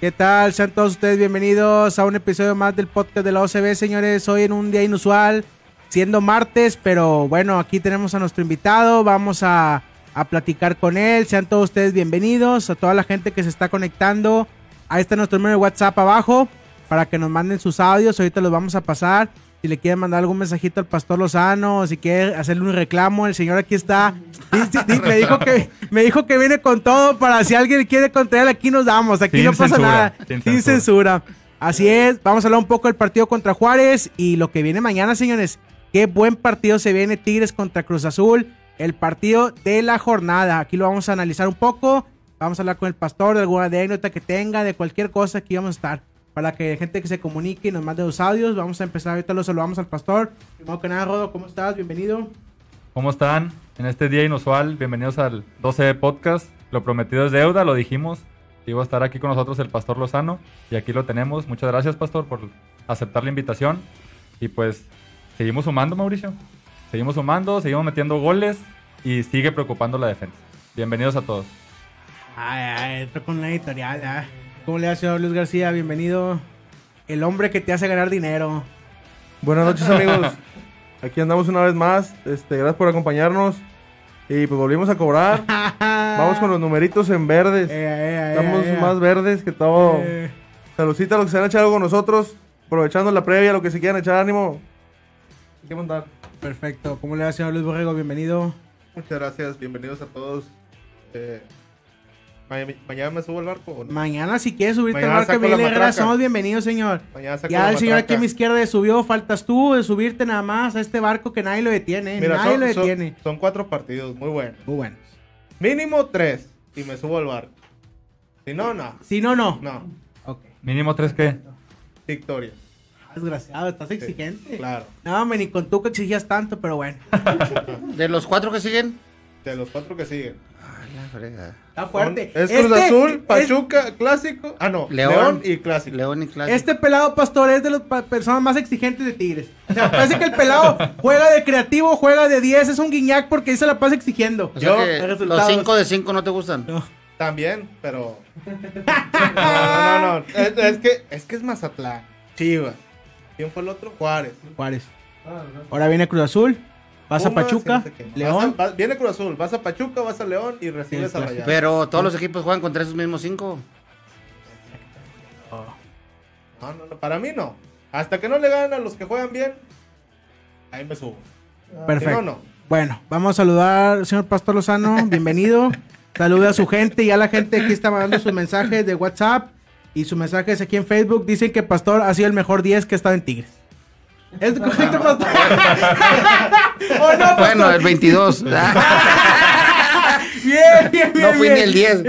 ¿Qué tal? Sean todos ustedes bienvenidos a un episodio más del podcast de la OCB, señores. Hoy en un día inusual, siendo martes, pero bueno, aquí tenemos a nuestro invitado. Vamos a, a platicar con él. Sean todos ustedes bienvenidos. A toda la gente que se está conectando. Ahí está nuestro número de WhatsApp abajo para que nos manden sus audios. Ahorita los vamos a pasar. Si le quieren mandar algún mensajito al Pastor Lozano, si quiere hacerle un reclamo, el señor aquí está. Me, dijo que, me dijo que viene con todo para si alguien quiere contra él, aquí nos damos. Aquí Sin no pasa censura, nada. sin Sin censura. Así es. Vamos a hablar un poco del partido contra Juárez y lo que viene mañana, señores. Qué buen partido se viene Tigres contra Cruz Azul. El partido de la jornada. Aquí lo vamos a analizar un poco. Vamos a hablar con el pastor de alguna anécdota que tenga, de cualquier cosa. Aquí vamos a estar para que gente que se comunique y nos mande los audios. Vamos a empezar, ahorita lo saludamos al pastor. Primero que nada, Rodo, ¿cómo estás? Bienvenido. ¿Cómo están? En este día inusual, bienvenidos al 12 Podcast. Lo prometido es deuda, lo dijimos. Iba a estar aquí con nosotros el Pastor Lozano y aquí lo tenemos. Muchas gracias, Pastor, por aceptar la invitación. Y pues, seguimos sumando, Mauricio. Seguimos sumando, seguimos metiendo goles y sigue preocupando la defensa. Bienvenidos a todos. Ay, ay, esto con la editorial, ah. ¿Cómo le va, señor Luis García? Bienvenido. El hombre que te hace ganar dinero. Buenas noches amigos, aquí andamos una vez más, este, gracias por acompañarnos y pues volvimos a cobrar, vamos con los numeritos en verdes, Eh, eh, eh, estamos eh, más verdes que todo, eh. saludcita a los que se han echado con nosotros, aprovechando la previa, lo que se quieran echar ánimo, hay que mandar. Perfecto. ¿Cómo le va, señor Luis Borrego? Bienvenido. Muchas gracias, bienvenidos a todos. Ma- mañana me subo al barco. ¿o no? Mañana, si quieres subirte Mañana al barco Miguel Herrera, somos bienvenidos, señor. Mañana saco Ya el señor aquí a mi izquierda subió, faltas tú de subirte nada más a este barco que nadie lo detiene. Mira, nadie son, lo detiene. son cuatro partidos, muy buenos. Muy bueno. Mínimo tres y me subo al barco. Si no, no. Si no, no. No, Ok. Mínimo 3 qué? victoria. Desgraciado, estás exigente. Claro. No, me ni con tú que exigías tanto, pero bueno. De los cuatro que siguen. De los cuatro que siguen. Frega. Está fuerte. Es Cruz Este- Azul, es- Pachuca, Clásico. Ah, no. León, León. y Clásico. León y Clásico. Este pelado pastor es de las personas más exigentes de Tigres. O sea, parece que el pelado juega de creativo, juega de 10, es un guiñac porque ahí se la pasa exigiendo. O sea Yo- los los resultados. cinco de cinco no te gustan. También, pero. No, no, no. Es, es que, es que es Mazatlán. Chivas. ¿Quién fue el otro? Juárez. Juárez. Ahora viene Cruz Azul, vas a Pachuca, y. León. Vas a- va- viene Cruz Azul, vas a Pachuca, vas a León y recibes Sí, a. Rayados. Pero todos los equipos juegan contra esos mismos cinco. No, no, no, para mí no. Hasta que no le ganen a los que juegan bien, ahí me subo. Perfecto. Si no, no. Bueno, vamos a saludar al señor Pastor Lozano, bienvenido. Saluda a su gente, ya la gente aquí está mandando sus mensajes de WhatsApp y sus mensajes aquí en Facebook. Dicen que Pastor ha sido el mejor 10 que ha estado en Tigres. ¿Es correcto, Pastor? ¿O no, Pastor? Bueno, el 22. Bien, bien, bien. No fui bien. ni el 10.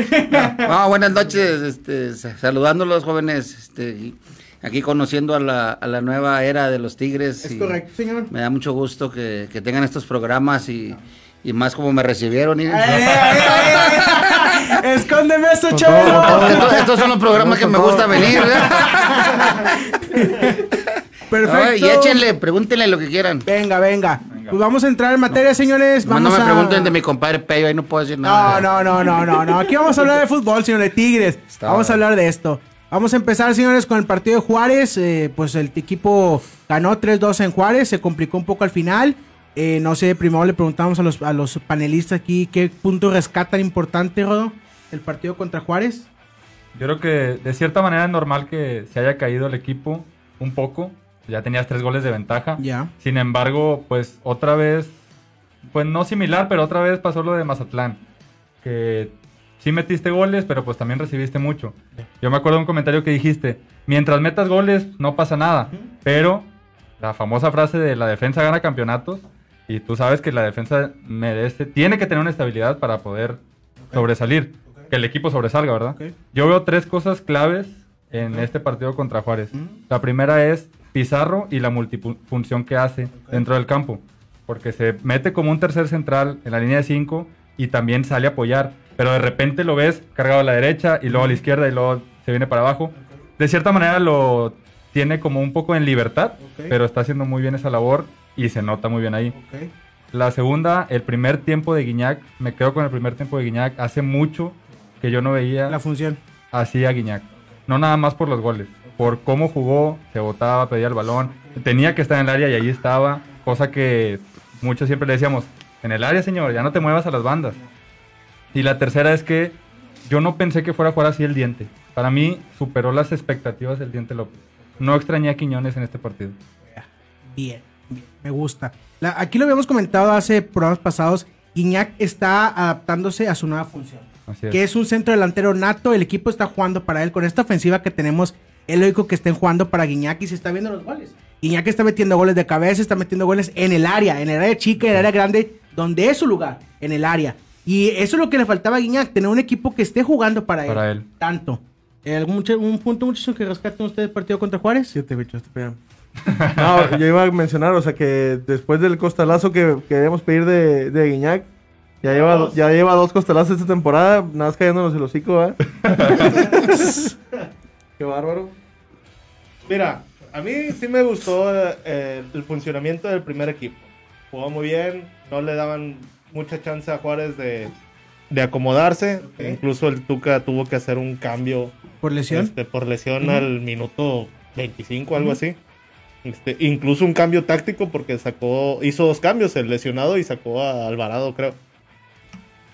No, buenas noches, este, sa- saludándolos jóvenes, este, aquí conociendo a la, a la nueva era de los Tigres. Es correcto, señor. Me da mucho gusto que, que tengan estos programas y, y más como me recibieron. y- ¡Ay, ay, ay, ay! ¡Escóndeme eso, chavalo! Estos, estos son los programas que me gusta venir. Perfecto. Ay, y échenle, pregúntenle lo que quieran. Venga, venga. Pues vamos a entrar en materia, señores. No, Vamos no me a... pregunten de mi compadre Peyo, ahí no puedo decir nada. no, no, no, no, no. Aquí vamos a hablar de fútbol, señor de Tigres. Está Vamos a hablar de esto. Vamos a empezar, señores, con el partido de Juárez. Eh, pues el equipo ganó 3-2 en Juárez, se complicó un poco al final. Eh, no sé, primero le preguntamos a los, a los panelistas aquí qué punto rescatan importante, Rodo, el partido contra Juárez. Yo creo que de cierta manera es normal que se haya caído el equipo un poco. Ya tenías tres goles de ventaja. Ya. Sin embargo, pues otra vez, pues no similar, pero otra vez pasó lo de Mazatlán. Que sí metiste goles, pero pues también recibiste mucho. Yo me acuerdo de un comentario que dijiste, mientras metas goles no pasa nada, pero la famosa frase de la defensa gana campeonatos y tú sabes que la defensa merece, tiene que tener una estabilidad para poder sobresalir, que el equipo sobresalga, ¿verdad? Yo veo tres cosas claves en este partido contra Juárez. La primera es Pizarro y la multifunción que hace dentro del campo, porque se mete como un tercer central en la línea de 5 y también sale a apoyar, pero de repente lo ves cargado a la derecha y luego a la izquierda y luego se viene para abajo. De cierta manera lo tiene como un poco en libertad, pero está haciendo muy bien esa labor y se nota muy bien ahí. La segunda, el primer tiempo de Guiñac, me quedo con el primer tiempo de Guiñac. Hace mucho que yo no veía La función. así a Guiñac. No nada más por los goles, por cómo jugó, se botaba, pedía el balón, tenía que estar en el área y ahí estaba, cosa que muchos siempre le decíamos, en el área señor, ya no te muevas a las bandas. Y la tercera es que yo no pensé que fuera a jugar así el diente. Para mí superó las expectativas del diente López. No extrañé a Quiñones en este partido. Bien, bien, me gusta. La- aquí lo habíamos comentado hace programas pasados. Guiñac está adaptándose a su nueva función. Es. Que es un centro delantero nato. El equipo está jugando para él. Con esta ofensiva que tenemos, es lógico que estén jugando para Guiñac y se está viendo los goles. Guiñac está metiendo goles de cabeza, está metiendo goles en el área, en el área chica, en el área grande, donde es su lugar, en el área. Y eso es lo que le faltaba a Guiñac, tener un equipo que esté jugando para, Para él. él. Tanto. Eh, ¿Algún mucha- un punto, muchachos, que rescaten ustedes del partido contra Juárez? Siete bichos, te pegan. No, yo iba a mencionar, o sea, que después del costalazo que queríamos pedir de, de Guiñac, ya lleva, ya lleva dos costalazos esta temporada, nada más cayéndonos el hocico, ¿eh? Qué bárbaro. Mira, a mí sí me gustó eh, el funcionamiento del primer equipo. Jugó muy bien, no le daban mucha chance a Juárez de, de acomodarse. Incluso el Tuca tuvo que hacer un cambio ¿Por lesión? este, por lesión al minuto 25, algo así. Este, incluso un cambio táctico porque sacó, hizo dos cambios, el lesionado y sacó a Alvarado, creo.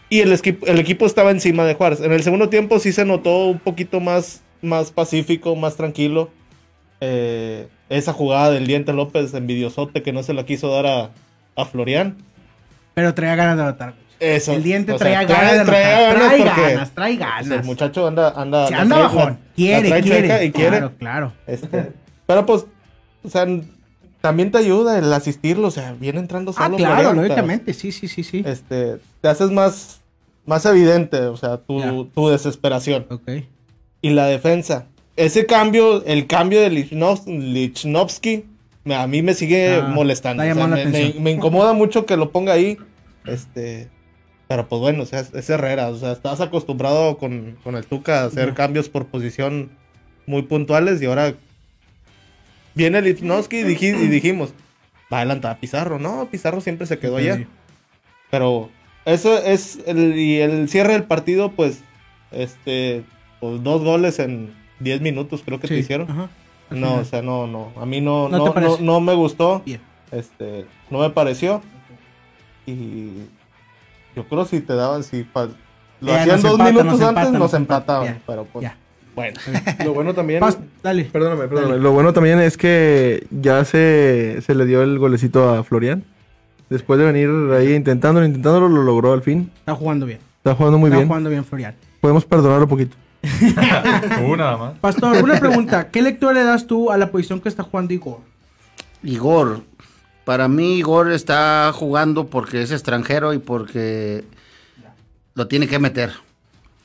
Y el, el equipo estaba encima de Juárez. En el segundo tiempo sí se notó un poquito más, más pacífico, más tranquilo. Eh, esa jugada del Diente López envidiosote que no se la quiso dar a, a Florian. Pero traía ganas de anotar. Eso. El diente sea, traía trae- ganas de anotar. traía ganas Trae ganas, trae ganas. el muchacho anda, anda, Se anda trae- bajón. la- Quiere, la trae quiere. y quiere. Claro, claro. Este, pero pues, o sea, también te ayuda el asistirlo, o sea, viene entrando Ah, solo. claro, Florian, lógicamente. Sí, sí, sí, sí. Este, te haces más, más evidente, o sea, tu, tu desesperación. Ok. Y la defensa. Ese cambio, el cambio de Lichnowsky, a mí me sigue Ah, molestando. o sea, me, me- atención. me incomoda mucho que lo ponga ahí. Este, pero pues bueno, o sea, es, Herrera. O sea, estás acostumbrado con, con el Tuca a hacer cambios por posición muy puntuales y ahora viene Lichnowsky y, diji- y dijimos, va a adelantar a Pizarro. No, Pizarro siempre se quedó allá. Pero eso es el, y el cierre del partido, pues, este, pues dos goles en 10 minutos creo que te hicieron. ajá, No, final. o sea, no, no, a mí no, ¿No no, no, me gustó, Bien. este, no me pareció. Y yo creo si te daban, si pa- lo Ya, hacían dos minutos nos antes, nos empataban. Pero pues, ya. bueno. Lo bueno también. Pas- dale. Perdóname, perdóname. Dale. Lo bueno también es que ya se, se le dio el golecito a Florian. Después de venir ahí intentándolo, intentándolo, lo logró al fin. Está jugando bien. Está jugando muy Está bien. jugando bien Florian. Podemos perdonarlo un poquito. Tú nada más. Pastor, una pregunta. ¿Qué lectura le das tú a la posición que está jugando Igor? Igor, para mí Igor está jugando porque es extranjero y porque lo tiene que meter.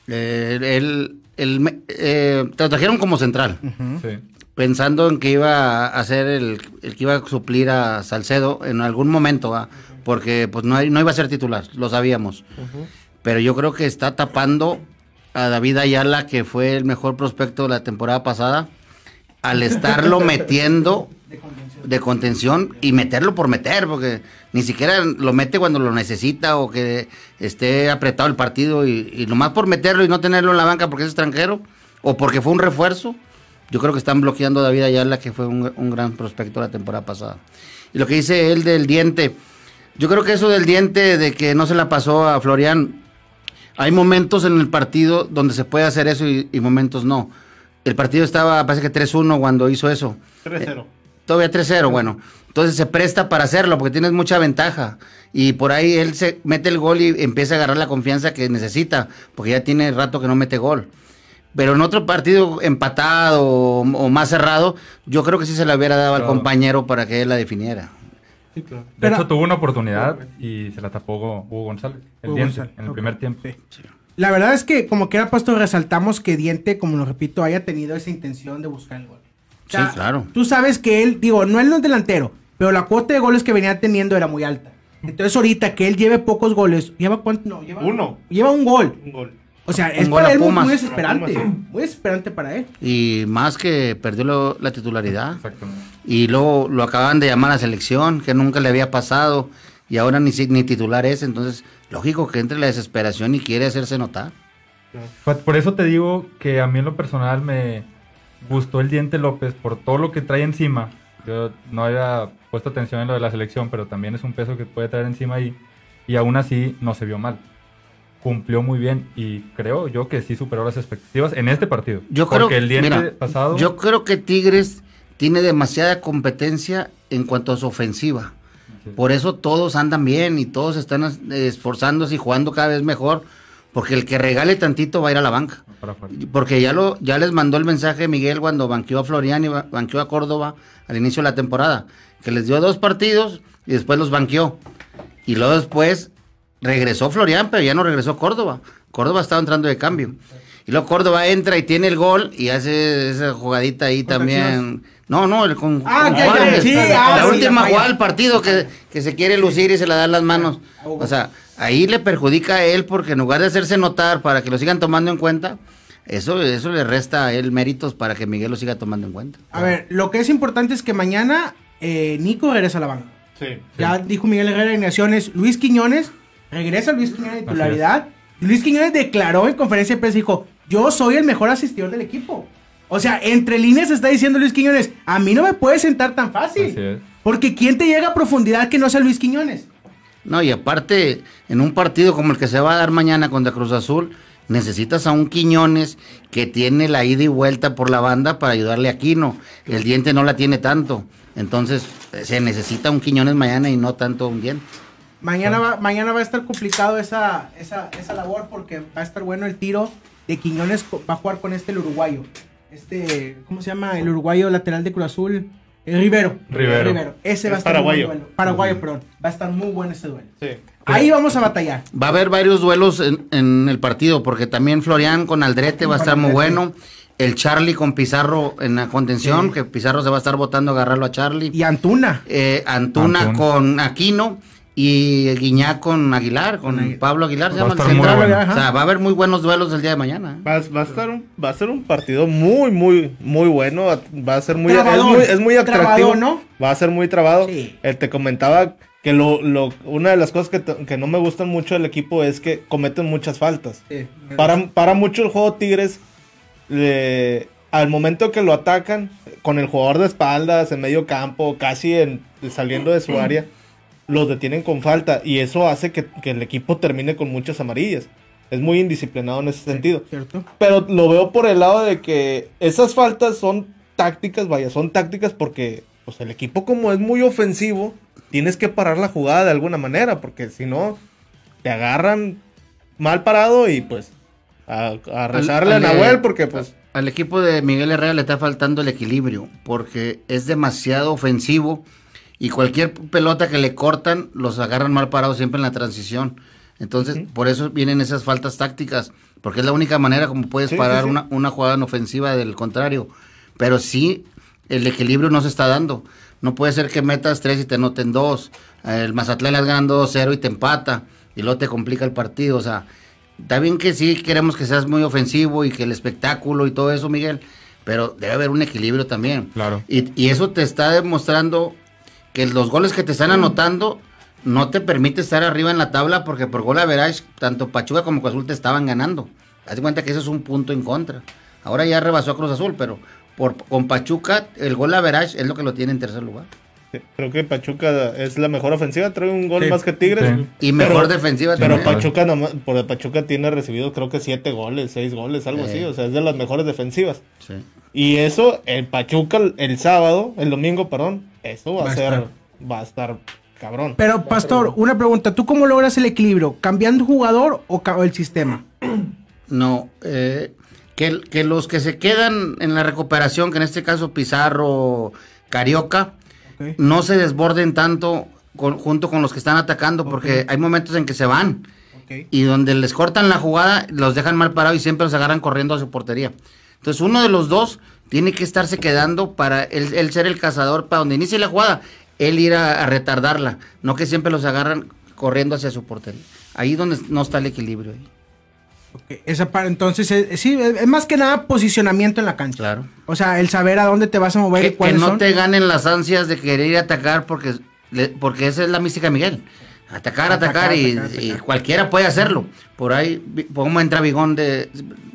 Eh, él, eh, te lo trajeron como central, Sí. pensando en que iba a ser el, el que iba a suplir a Salcedo en algún momento, ¿va? porque pues no, no iba a ser titular, lo sabíamos. Pero yo creo que está tapando a David Ayala, que fue el mejor prospecto de la temporada pasada, al estarlo metiendo de contención y meterlo por meter, porque ni siquiera lo mete cuando lo necesita o que esté apretado el partido y, y nomás por meterlo y no tenerlo en la banca porque es extranjero o porque fue un refuerzo. Yo creo que están bloqueando a David Ayala, que fue un, un gran prospecto la temporada pasada. Y lo que dice él del diente, yo creo que eso del diente, de que no se la pasó a Florian, hay momentos en el partido donde se puede hacer eso y, y momentos no. El partido estaba, parece que 3-1 cuando hizo eso. 3-0. Todavía 3-0, bueno. Entonces se presta para hacerlo porque tienes mucha ventaja. Y por ahí él se mete el gol y empieza a agarrar la confianza que necesita, porque ya tiene rato que no mete gol. Pero en otro partido empatado o, o más cerrado, yo creo que sí se la hubiera dado al compañero para que él la definiera. De Pero- hecho, tuvo una oportunidad y se la tapó Hugo González. El Hugo diente, González, en el primer tiempo. Sí. la verdad es que, como que era puesto, resaltamos que Diente, como lo repito, haya tenido esa intención de buscar el gol. O sea, Sí, claro. Tú sabes que él, digo, no él no es delantero, pero la cuota de goles que venía teniendo era muy alta. Entonces, ahorita que él lleve pocos goles, ¿lleva cuánto? No, lleva Uno. Lleva un gol. Un gol. O sea, es para él muy, Pumas. muy desesperante. Muy desesperante para él. Y más que perdió lo- la titularidad. Exactamente. Y luego lo acaban de llamar a la selección, que nunca le había pasado. Y ahora ni, ni titular es. Entonces, lógico que entre la desesperación y quiere hacerse notar. Pues, Por eso te digo que a mí en lo personal me gustó el Diente López por todo lo que trae encima. Yo no había puesto atención en lo de la selección, pero también es un peso que puede traer encima ahí. Y aún así no se vio mal. Cumplió muy bien y creo yo que sí superó las expectativas en este partido. Yo creo Porque el Diente mira, pasado... Yo creo que Tigres tiene demasiada competencia en cuanto a su ofensiva. Por eso todos andan bien y todos están esforzándose y jugando cada vez mejor. Porque el que regale tantito va a ir a la banca. Porque ya lo ya les mandó el mensaje Miguel cuando banqueó a Florian y ba- banqueó a Córdoba al inicio de la temporada. Que les dio dos partidos y después los banqueó. Y luego después regresó Florian, pero ya no regresó Córdoba. Córdoba estaba entrando de cambio. Y luego Córdoba entra y tiene el gol y hace esa jugadita ahí ¿Contra también. No, no, el con, Ah, con ya, ya, Juárez. sí, la ah, sí, última jugada del partido que, que se quiere lucir y se la dan las manos. O sea, ahí le perjudica a él porque en lugar de hacerse notar para que lo sigan tomando en cuenta, eso, eso le resta a él méritos para que Miguel lo siga tomando en cuenta. A ver, lo que es importante es que mañana eh, Nico regresa a la banca. Sí. Ya dijo Miguel Herrera en Naciones, Luis Quiñones, regresa Luis Quiñones de titularidad. Luis Quiñones declaró en conferencia de prensa, dijo, yo soy el mejor asistidor del equipo. O sea, entre líneas está diciendo Luis Quiñones, a mí no me puedes sentar tan fácil. Así es. Porque ¿quién te llega a profundidad que no sea Luis Quiñones? No, y aparte, en un partido como el que se va a dar mañana contra Cruz Azul, necesitas a un Quiñones que tiene la ida y vuelta por la banda para ayudarle a Quino. El diente no la tiene tanto. Entonces, eh, se necesita un Quiñones mañana y no tanto un diente. Mañana va, mañana va a estar complicado esa, esa, esa labor porque va a estar bueno el tiro de Quiñones. Va a jugar con este el uruguayo. Este, ¿cómo se llama? El uruguayo lateral de Cruz Azul. El Rivero. Rivero. Ese va a Es estar muy paraguayo. buen duelo. Paraguayo, perdón. Va a estar muy bueno ese duelo. Sí. Ahí vamos a batallar. Va a haber varios duelos en, en el partido, porque también Florian con Aldrete va a estar muy bueno. El Charlie con Pizarro en la contención, Sí. que Pizarro se va a estar votando a agarrarlo a Charlie. Y Antuna. Eh, Antuna, Antuna. con Aquino y Guiñac con Aguilar, con Aguilar. Pablo Aguilar. se Va a llama el central. bueno. O sea, va a haber muy buenos duelos el día de mañana. Va, va a estar un, va a ser un partido muy, muy, muy bueno. Va a ser muy, es muy, es muy atractivo. Trabadón, ¿no? Va a ser muy trabado. Sí. Eh, te comentaba que lo, lo, una de las cosas que, te- que no me gustan mucho del equipo es que cometen muchas faltas. Para, para mucho el juego Tigres, al momento que lo atacan, con el jugador de espaldas, en medio campo, casi en, saliendo de su área, los detienen con falta. Y eso hace que, que el equipo termine con muchas amarillas. Es muy indisciplinado en ese sentido. ¿Cierto? Pero lo veo por el lado de que esas faltas son tácticas, vaya, son tácticas porque pues el equipo como es muy ofensivo, tienes que parar la jugada de alguna manera, porque si no, te agarran mal parado y pues a, a rezarle al- a Nahuel porque pues... Al equipo de Miguel Herrera le está faltando el equilibrio, porque es demasiado ofensivo y cualquier pelota que le cortan los agarran mal parados siempre en la transición. Entonces, por eso vienen esas faltas tácticas, porque es la única manera como puedes Sí, parar sí. Una, una jugada en ofensiva del contrario. Pero sí, el equilibrio no se está dando. No puede ser que metas tres y te noten dos. El Mazatlán le ganando 2-0 y te empata, y luego te complica el partido. O sea, Está bien que sí queremos que seas muy ofensivo y que el espectáculo y todo eso, Miguel, pero debe haber un equilibrio también. Claro. Y, y eso te está demostrando que los goles que te están anotando no te permite estar arriba en la tabla porque por gol a verás, tanto Pachuca como Cruz Azul te estaban ganando. Haz de cuenta que eso es un punto en contra. Ahora ya rebasó a Cruz Azul, pero por, con Pachuca el gol a verás es lo que lo tiene en tercer lugar. Creo que Pachuca es la mejor ofensiva, trae un gol Sí. más que Tigres. Sí. Y mejor Pero- defensiva Pero también. Pachuca, nomás- por Pachuca tiene recibido creo que siete goles, seis goles, algo Sí. así. O sea, es de las mejores defensivas. Sí. Y eso, el Pachuca el, el sábado, el domingo, perdón, eso va, Va a ser, estar. va a estar cabrón. Pero, Pastor, una pregunta. ¿Tú cómo logras el equilibrio? ¿Cambiando jugador o el sistema? No, eh, que, que los que se quedan en la recuperación, que en este caso Pizarro, Carioca, no se desborden tanto con- junto con los que están atacando, porque hay momentos en que se van. Y donde les cortan la jugada, los dejan mal parados y siempre los agarran corriendo a su portería. Entonces uno de los dos tiene que estarse quedando para él, él ser el cazador para donde inicie la jugada, él ir a, a retardarla, no que siempre los agarran corriendo hacia su portería. Ahí donde no está el equilibrio. Esa para, entonces, es, sí, es es más que nada posicionamiento en la cancha. Claro. O sea, el saber a dónde te vas a mover y Que, que no son. te ganen las ansias de querer ir a atacar porque, porque esa es la mística de Miguel. Atacar, atacar, Atacar, y, atacar, y atacar. cualquiera puede hacerlo. Por ahí, cómo entra Bigón de,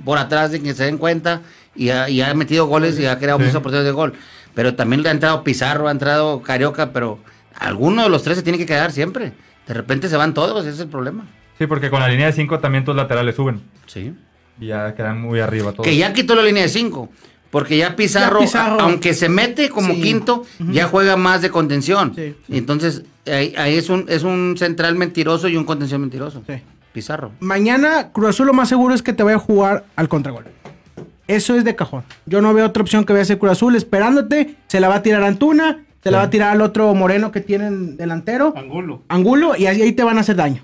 por atrás de que se den cuenta y ha, y ha metido goles y ha creado Sí. muchas oportunidades de gol. Pero también le ha entrado Pizarro, ha entrado Carioca, pero alguno de los tres se tiene que quedar siempre. De repente se van todos, ese es el problema. Sí, porque con la línea de 5 también tus laterales suben. Sí. Y ya quedan muy arriba todos. Que ya quitó la línea de 5. Porque ya Pizarro, Ya Pizarro- a- aunque se mete como Sí. quinto, ya juega más de contención. Sí. Y Entonces, ahí, ahí es, un, es un central mentiroso y un contención mentiroso. Sí. Pizarro. Mañana Cruz Azul lo más seguro es que te vaya a jugar al contragol. Eso es de cajón. Yo no veo otra opción que vaya a ser Cruz Azul esperándote. Se la va a tirar Antuna, se la va a tirar al otro moreno que tienen delantero. Angulo. Angulo y ahí, ahí te van a hacer daño.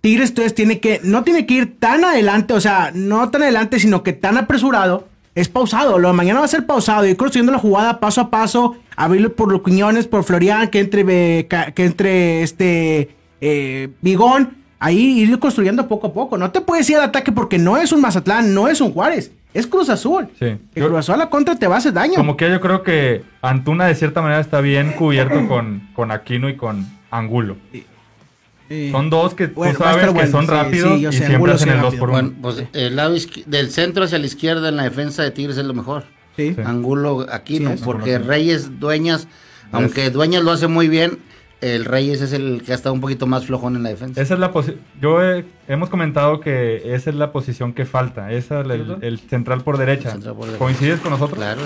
Tigres entonces tiene que, no tiene que ir tan adelante, o sea, no tan adelante, sino que tan apresurado. Es pausado, lo de mañana va a ser pausado, ir construyendo la jugada paso a paso, abrirlo por los Quiñones, por Florian, que entre, que entre este eh, Bigón, ahí ir construyendo poco a poco. No te puedes ir al ataque porque no es un Mazatlán, no es un Juárez, es Cruz Azul. Sí. Yo- Cruz Azul a la contra te va a hacer daño. Como que yo creo que Antuna de cierta manera está bien cubierto con, con Aquino y con Angulo. Sí. Son dos que tú Bueno, sabes que son sí, rápidos sí, y sé, siempre hacen el 2 rápido. por 1 Bueno, pues el lado del centro hacia la izquierda en la defensa de Tigres es lo mejor. Sí. Angulo aquí Sí, no, es. porque Reyes, Dueñas, aunque Dueñas lo hace muy bien, el Reyes es el que ha estado un poquito más flojón en la defensa. Esa es la posición. Yo he- hemos comentado que esa es la posición que falta. Esa el, el- el central por derecha. Central por derecha. ¿Coincides con nosotros? Claro,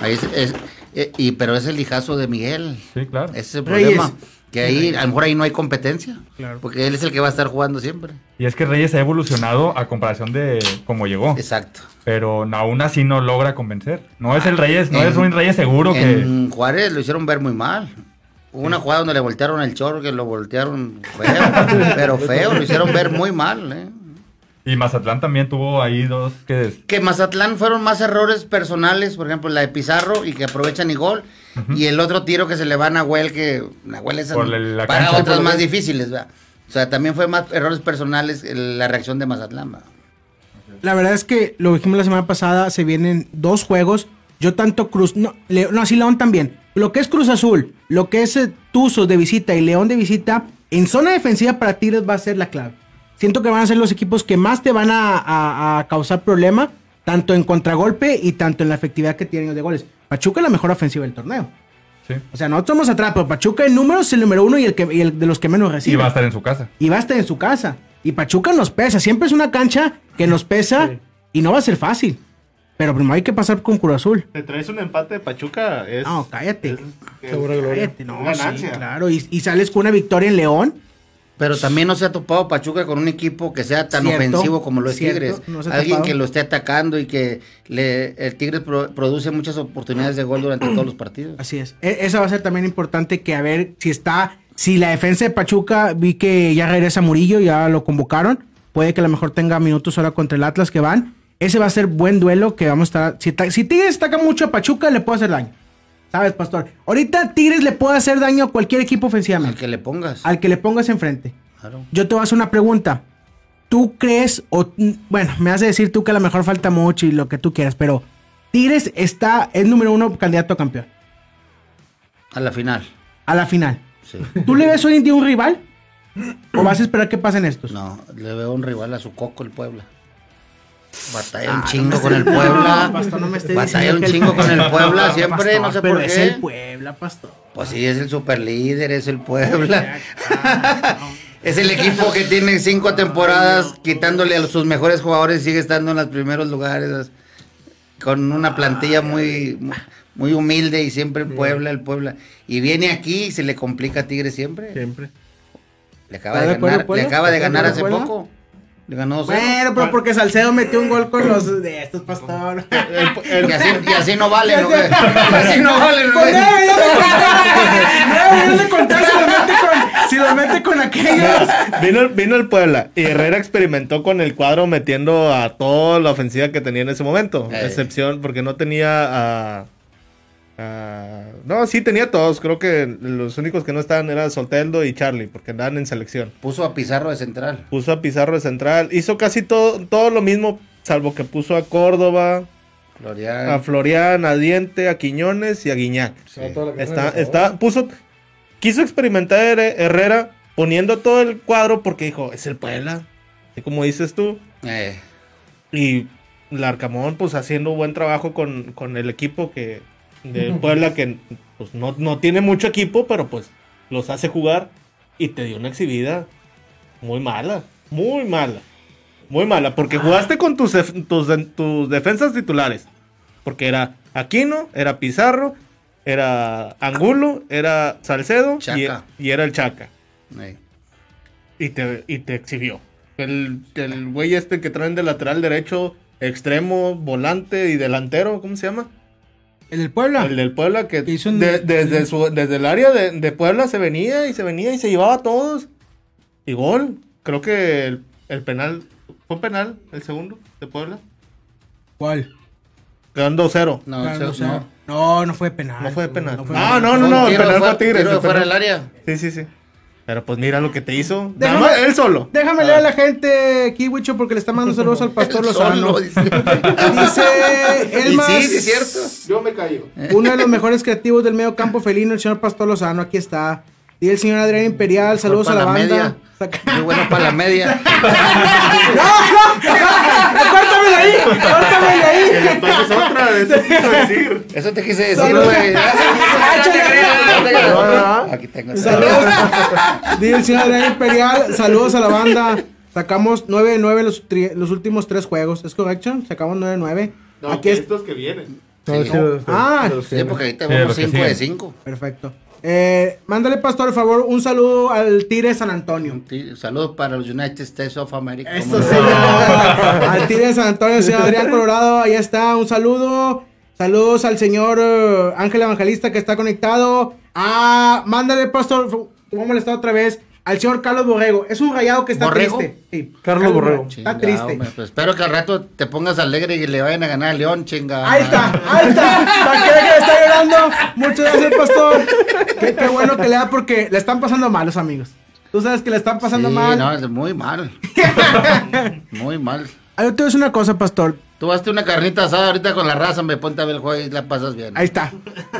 ahí es, es- eh, y, pero es el hijazo de Miguel. Sí, claro. Ese es el Reyes. problema. Que ahí, a lo mejor ahí no hay competencia. Claro. Porque él es el que va a estar jugando siempre. Y es que Reyes ha evolucionado a comparación de cómo llegó. Exacto. Pero aún así no logra convencer. No es el Reyes, no En- es un Reyes seguro que. En Juárez lo hicieron ver muy mal. Hubo una jugada donde le voltearon el chorro, que lo voltearon feo. pero feo, lo hicieron ver muy mal. ¿eh? Y Mazatlán también tuvo ahí dos que. Que Mazatlán fueron más errores personales, por ejemplo, la de Pizarro y que aprovechan y gol. Y el otro tiro que se le va a Nahuel, que Nahuel es para cancha. otras más difíciles. ¿verdad? O sea, también fue más errores personales el- la reacción de Mazatlán. ¿verdad? La verdad es que lo dijimos la semana pasada, se vienen dos juegos. Yo tanto Cruz, no, Le- no, sí León también. Lo que es Cruz Azul, lo que es eh, Tuzos de visita y León de visita, en zona defensiva para Tigres va a ser la clave. Siento que van a ser los equipos que más te van a, a- a causar problema, tanto en contragolpe y tanto en la efectividad que tienen de goles. Pachuca es la mejor ofensiva del torneo. Sí. O sea, nosotros vamos atrás, pero Pachuca en números es el número uno y el, que, y el de los que menos recibe Y va a estar en su casa. y va a estar en su casa. Y Pachuca nos pesa. Siempre es una cancha que nos pesa y no va a ser fácil. Pero primero hay que pasar con Cruz Azul. Te traes un empate de Pachuca. Es, No, cállate. es- es- Segura gloria. Cállate, no, Ganancia. sí, claro. Y, y sales con una victoria en León. Pero también no se ha topado Pachuca con un equipo que sea tan Cierto, ofensivo como lo es cierto, Tigres. no Alguien topado. que lo esté atacando y que le, el Tigres pro- produce muchas oportunidades de gol durante todos los partidos. Así es. E- esa va a ser también importante que a ver si está. Si la defensa de Pachuca, vi que ya regresa Murillo, ya lo convocaron. Puede que a lo mejor tenga minutos ahora contra el Atlas que van. Ese va a ser buen duelo que vamos a estar. Si, Tigres ataca mucho a Pachuca, le puede hacer daño. ¿Sabes, Pastor? Ahorita Tigres le puede hacer daño a cualquier equipo Al ofensivamente. que le pongas. Al que le pongas enfrente. Claro. Yo te voy a hacer una pregunta. ¿Tú crees, o bueno, me has de decir tú que a lo mejor falta mucho y lo que tú quieras, pero Tigres está, es número uno candidato a campeón, A la final. a la final. Sí. ¿Tú le ves hoy en día un rival? ¿O vas a esperar que pasen estos? No, le veo un rival a su coco el Puebla. Batalla un Ah, chingo no con el Puebla. Pastor, no me Batalla un chingo con el Puebla siempre, Pastor, no sé pero por es qué. el Puebla, pastor. Pues sí, es el super líder, es el Puebla. es el equipo que tiene cinco temporadas quitándole a sus mejores jugadores y sigue estando en los primeros lugares. Con una plantilla muy, muy humilde y siempre el Puebla, el Puebla. Y viene aquí y se le complica a Tigre siempre. Siempre. Le acaba ¿Está de ganar, le acaba de ¿Está de ganar hace poco. Le ganó 2 Bueno, pero porque Salcedo metió un gol con los de estos, pastor. y, así, y así no vale, ¿no? Y así no vale, ¿no? Pues, no, ya le conté. No, ya le conté, se lo mete con, si los mete con aquellos. Vino, el- vino el Puebla y Herrera experimentó con el cuadro metiendo a toda la ofensiva que tenía en ese momento. Excepción, porque no tenía a. a- no, sí tenía todos. Creo que los únicos que no estaban eran Solteldo y Charlie, porque andaban en selección. Puso a Pizarro de central. Puso a Pizarro de central. Hizo casi todo, todo lo mismo, salvo que puso a Córdoba, Florian. a Florian, a Diente, a Quiñones y a Guiñac. Sí. Está, está, puso, quiso experimentar Her- Herrera poniendo todo el cuadro porque dijo, es el Puebla, así como dices tú. Eh, Y Larcamón, pues haciendo buen trabajo con, con el equipo que de Puebla, que pues no, no tiene mucho equipo, pero pues los hace jugar y te dio una exhibida muy mala, muy mala, muy mala, porque jugaste con tus, tus, tus defensas titulares, porque era Aquino, era Pizarro, era Angulo, era Salcedo y, y era el Chaca. Y te, y te exhibió. El, el güey este que traen de lateral derecho, extremo, volante y delantero, ¿cómo se llama? El del Puebla. El del Puebla que Que hizo un- de- desde, su- desde el área de, de Puebla se venía y se venía y se llevaba a todos. Y gol. Creo que el, el penal, ¿fue penal el segundo de Puebla? ¿Cuál? Quedando 2-0. No, Claro, se- o sea, no. no, no fue penal. No fue penal. No fue No, penal. no, no, el penal fue Tigres. tiro fuera del área. Sí, sí, sí. Pero pues mira lo que te hizo. Déjame- Nada más él solo. Déjame leer a la gente, Kiwicho, porque le está mandando saludos al pastor Lozano. Dice. Elmas, sí, sí, es cierto. Yo me callo. uno de los mejores creativos del medio campo felino, el señor Pastor Lozano, aquí está. Y el señor Adrián Imperial, saludos a Para la banda. media. Muy bueno para la media. ¡Córtamele ahí! ¡Córtamele ahí! Que le toques otra, eso te quiero decir. Eso te quise decir, güey. No no. Aquí tengo. Saludos. Dice el señor Adrián Imperial, saludos a la banda. Sacamos 9 de 9 los, tri- los últimos tres juegos. ¿Es correcto? Sacamos 9 de 9. No, Aquí es... estos que vienen. No, Sí. de los- Ah. de Sí, porque ahorita vamos los que 5 de siguen. 5. Perfecto. Eh, mándale, pastor, por favor, un saludo al Tigre San Antonio. Saludos para los United States of America. Eso ¿Cómo no? Al Tigre San Antonio, señor Adrián Colorado, ahí está, un saludo. Saludos al señor eh, Ángel Evangelista que está conectado. Ah, mándale, pastor, vamos a molestar otra vez. Al señor Carlos Borrego. Es un rayado que está ¿Borrego? triste. Sí, Carlos Borrego. Está triste. hombre, pues espero que al rato te pongas alegre y le vayan a ganar a León, chinga. Ahí está, ahí está. ¿Para qué que está llorando? Muchas gracias, pastor. Qué, qué bueno que le da porque le están pasando mal los amigos. Tú sabes que le están pasando Sí, mal. no, es muy mal. muy mal. Yo te voy a decir una cosa, pastor. Tú hazte una carnita asada ahorita con la raza, me ponte a ver el juego y la pasas bien. Ahí está.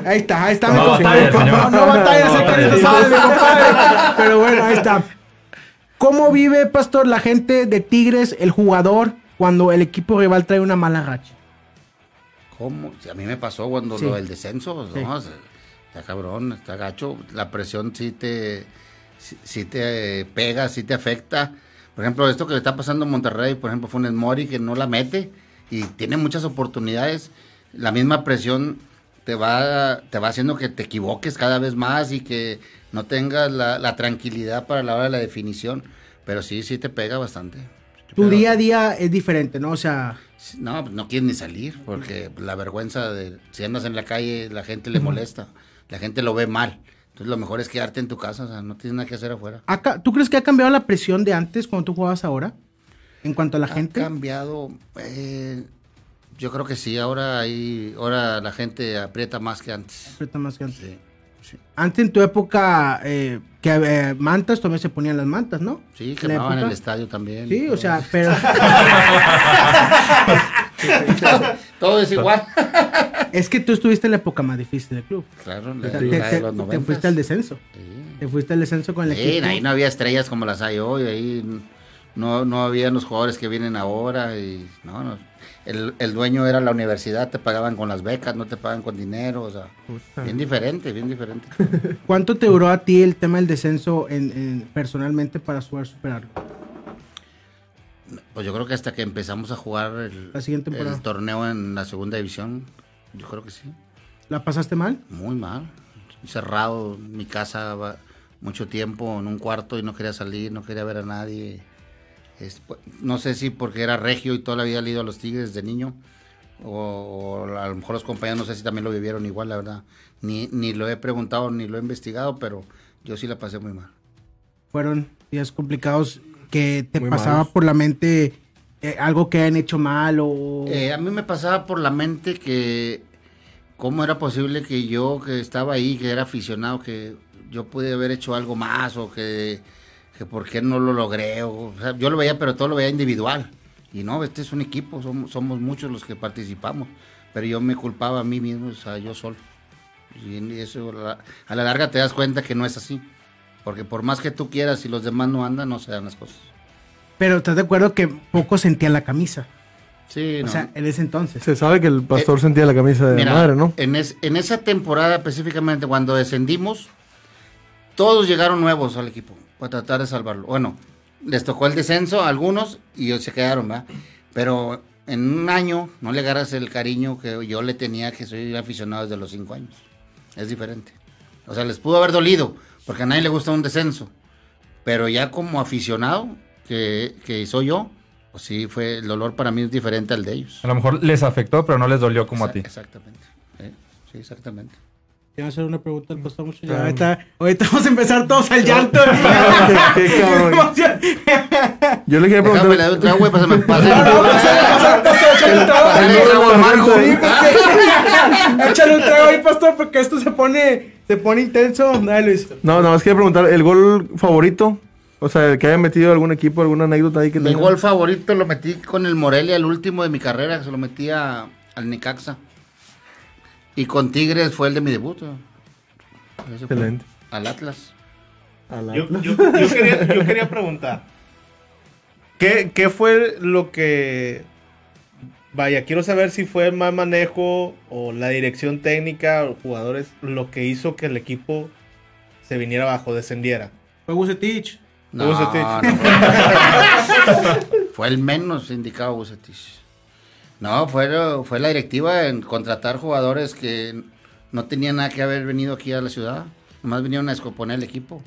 Ahí está, ahí está No mi compadre. batalla, No, no batalla batalla. carita asada, mi compadre. Pero bueno, ahí está. ¿Cómo vive, pastor, la gente de Tigres, el jugador, cuando el equipo rival trae una mala racha? ¿Cómo? Si a mí me pasó cuando Sí. lo del descenso, Sí. ¿no? Está cabrón, está gacho. La presión sí te, sí, sí te pega, sí te afecta. Por ejemplo, esto que le está pasando en Monterrey, por ejemplo, Funes Mori que no la mete y tiene muchas oportunidades. La misma presión te va, te va haciendo que te equivoques cada vez más y que no tengas la, la tranquilidad para la hora de la definición. Pero sí, sí te pega bastante. Tu día a día es diferente, ¿no? O sea, no, pues no quieres ni salir, porque la vergüenza de si andas en la calle, la gente le molesta, la gente lo ve mal. Entonces lo mejor es quedarte en tu casa, o sea, no tienes nada que hacer afuera. acá, ¿tú crees que ha cambiado la presión de antes cuando tú jugabas ahora? En cuanto a la Ha gente. cambiado, eh, yo creo que sí, ahora hay, ahora la gente aprieta más que antes. Aprieta más que antes. Sí, sí. Antes en tu época, eh, que eh, mantas, también se ponían las mantas, ¿no? Sí, En quemaban el época. estadio también. Sí, o sea, pero todo es igual. es que tú estuviste en la época más difícil del club. claro, Te, la, te- la de te- los te 90. fuiste al descenso. Sí. Te fuiste al descenso con el Sí, equipo. ahí no había estrellas como las hay hoy, ahí no, no había los jugadores que vienen ahora y no, no. El, el dueño era la universidad, te pagaban con las becas, no te pagan con dinero, o sea, bien diferente, bien diferente. ¿Cuánto te duró a ti el tema del descenso en, en- personalmente para poder superarlo? Pues yo creo que hasta que empezamos a jugar el, La siguiente temporada. el torneo en la segunda división, yo creo que sí, ¿La pasaste mal? muy mal, cerrado en mi casa mucho tiempo en un cuarto y no quería salir, no quería ver a nadie. Es, pues, no sé si porque era regio y toda la vida he ido a los Tigres de niño, o, o a lo mejor los compañeros no sé si también lo vivieron igual, la verdad. Ni, ni lo he preguntado ni lo he investigado, pero yo sí la pasé muy mal. fueron días complicados que te Muy pasaba malos. por la mente eh, algo que hayan hecho mal o... Eh, a mí me pasaba por la mente que cómo era posible que yo que estaba ahí, que era aficionado, que yo pude haber hecho algo más o que, que por qué no lo logré. O, sea, yo lo veía, pero todo lo veía individual. Y no, este es un equipo, somos, somos muchos los que participamos. Pero yo me culpaba a mí mismo, o sea, yo solo. Y eso a la- a la larga te das cuenta que no es así. Porque por más que tú quieras y los demás no andan, no se dan las cosas. Pero estás de acuerdo que poco sentían la camisa. Sí, O no. sea, en ese entonces. Se sabe que el pastor sentía la camisa de Mira, madre, ¿no? En, es- en esa temporada específicamente, cuando descendimos, todos llegaron nuevos al equipo para tratar de salvarlo. Bueno, les tocó el descenso a algunos y ellos se quedaron, ¿verdad? Pero en un año no le agarras el cariño que yo le tenía, que soy aficionado desde los cinco años. Es diferente. O sea, les pudo haber dolido, porque a nadie le gusta un descenso. Pero ya como aficionado, que, que soy yo, pues sí, fue el dolor para mí es diferente al de ellos. A lo mejor les afectó, pero no les dolió como a ti. Exactamente. ¿eh? Sí, exactamente. Quiero hacer una pregunta al pastor mucho. Claro. ahorita, ahorita vamos a empezar todos al llanto. Qué- qué cabrón. Yo le quería Déjame, preguntar. le doy un trago, güey, pásame, pásame. Échale un trago. Ah, Échale un trago ahí, pastor, porque esto se pone, se pone intenso. Dale, Luis. No, no, más quería preguntar, ¿el gol favorito? O sea, el que haya metido algún equipo, alguna anécdota ahí que Mi tenga? gol favorito lo metí con el Morelia, el último de mi carrera, se lo metí a- al Necaxa. Y con Tigres fue el de mi debut. Excelente. Al Atlas. Yo, yo- yo quería, yo quería preguntar. ¿qué, ¿Qué fue lo que... Vaya, quiero saber si fue el mal manejo o la dirección técnica o jugadores lo que hizo que el equipo se viniera abajo, descendiera. Fue Bucetich. No, Bucetich. no fue, fue el menos indicado Bucetich. No, fue, fue la directiva en contratar jugadores que no tenían nada que haber venido aquí a la ciudad. Nomás vinieron a escoponer el equipo.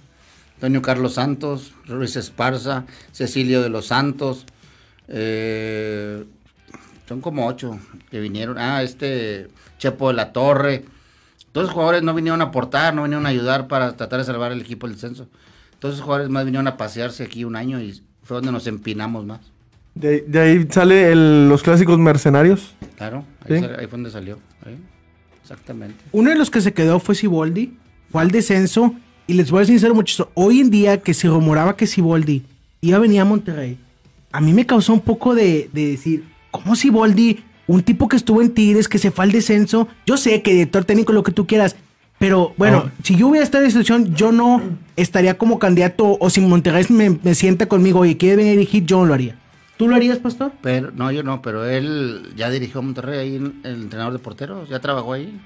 Antonio Carlos Santos, Ruiz Esparza, Cecilio de los Santos. eh, son como ocho que vinieron. Ah, este Chepo de la Torre. Todos los jugadores no vinieron a aportar, no vinieron a ayudar para tratar de salvar el equipo del descenso. Todos los jugadores más vinieron a pasearse aquí un año y fue donde nos empinamos más. De, ahí- de ahí sale el- los clásicos mercenarios. Claro, ahí, Sí. ahí fue donde salió. ¿eh? Exactamente. Uno de los que se quedó fue Siboldi. Fue al descenso. Y les voy a ser sincero, muchachos. Hoy en día que se rumoraba que Siboldi iba a venir a Monterrey, a mí me causó un poco de, de decir, ¿cómo Siboldi? Un tipo que estuvo en Tigres, que se fue al descenso. Yo sé que director técnico, lo que tú quieras. Pero bueno, No. si yo hubiera estado en situación, yo no estaría como candidato. O si Monterrey me, me sienta conmigo y quiere venir a dirigir, yo no lo haría. ¿Tú lo harías, pastor? Pero, no, yo no, pero él ya dirigió a Monterrey ahí, el entrenador de porteros, ya trabajó ahí.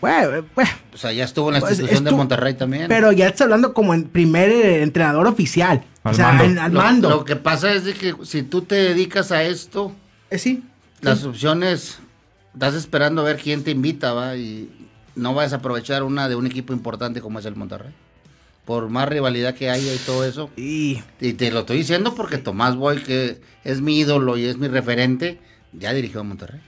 Bueno, bueno, O sea, ya estuvo en la Pues, institución de Monterrey también. pero ya estás hablando como en primer eh, entrenador oficial. Al o sea, mando. en- al lo, mando. lo que pasa es de que si tú te dedicas a esto, Eh, sí. las opciones, estás esperando a ver quién te invita, ¿va? Y no vas a aprovechar una de un equipo importante como es el Monterrey. Por más rivalidad que haya y todo eso. Y Y te lo estoy diciendo porque Tomás Boy, que es mi ídolo y es mi referente, ya dirigió a Monterrey.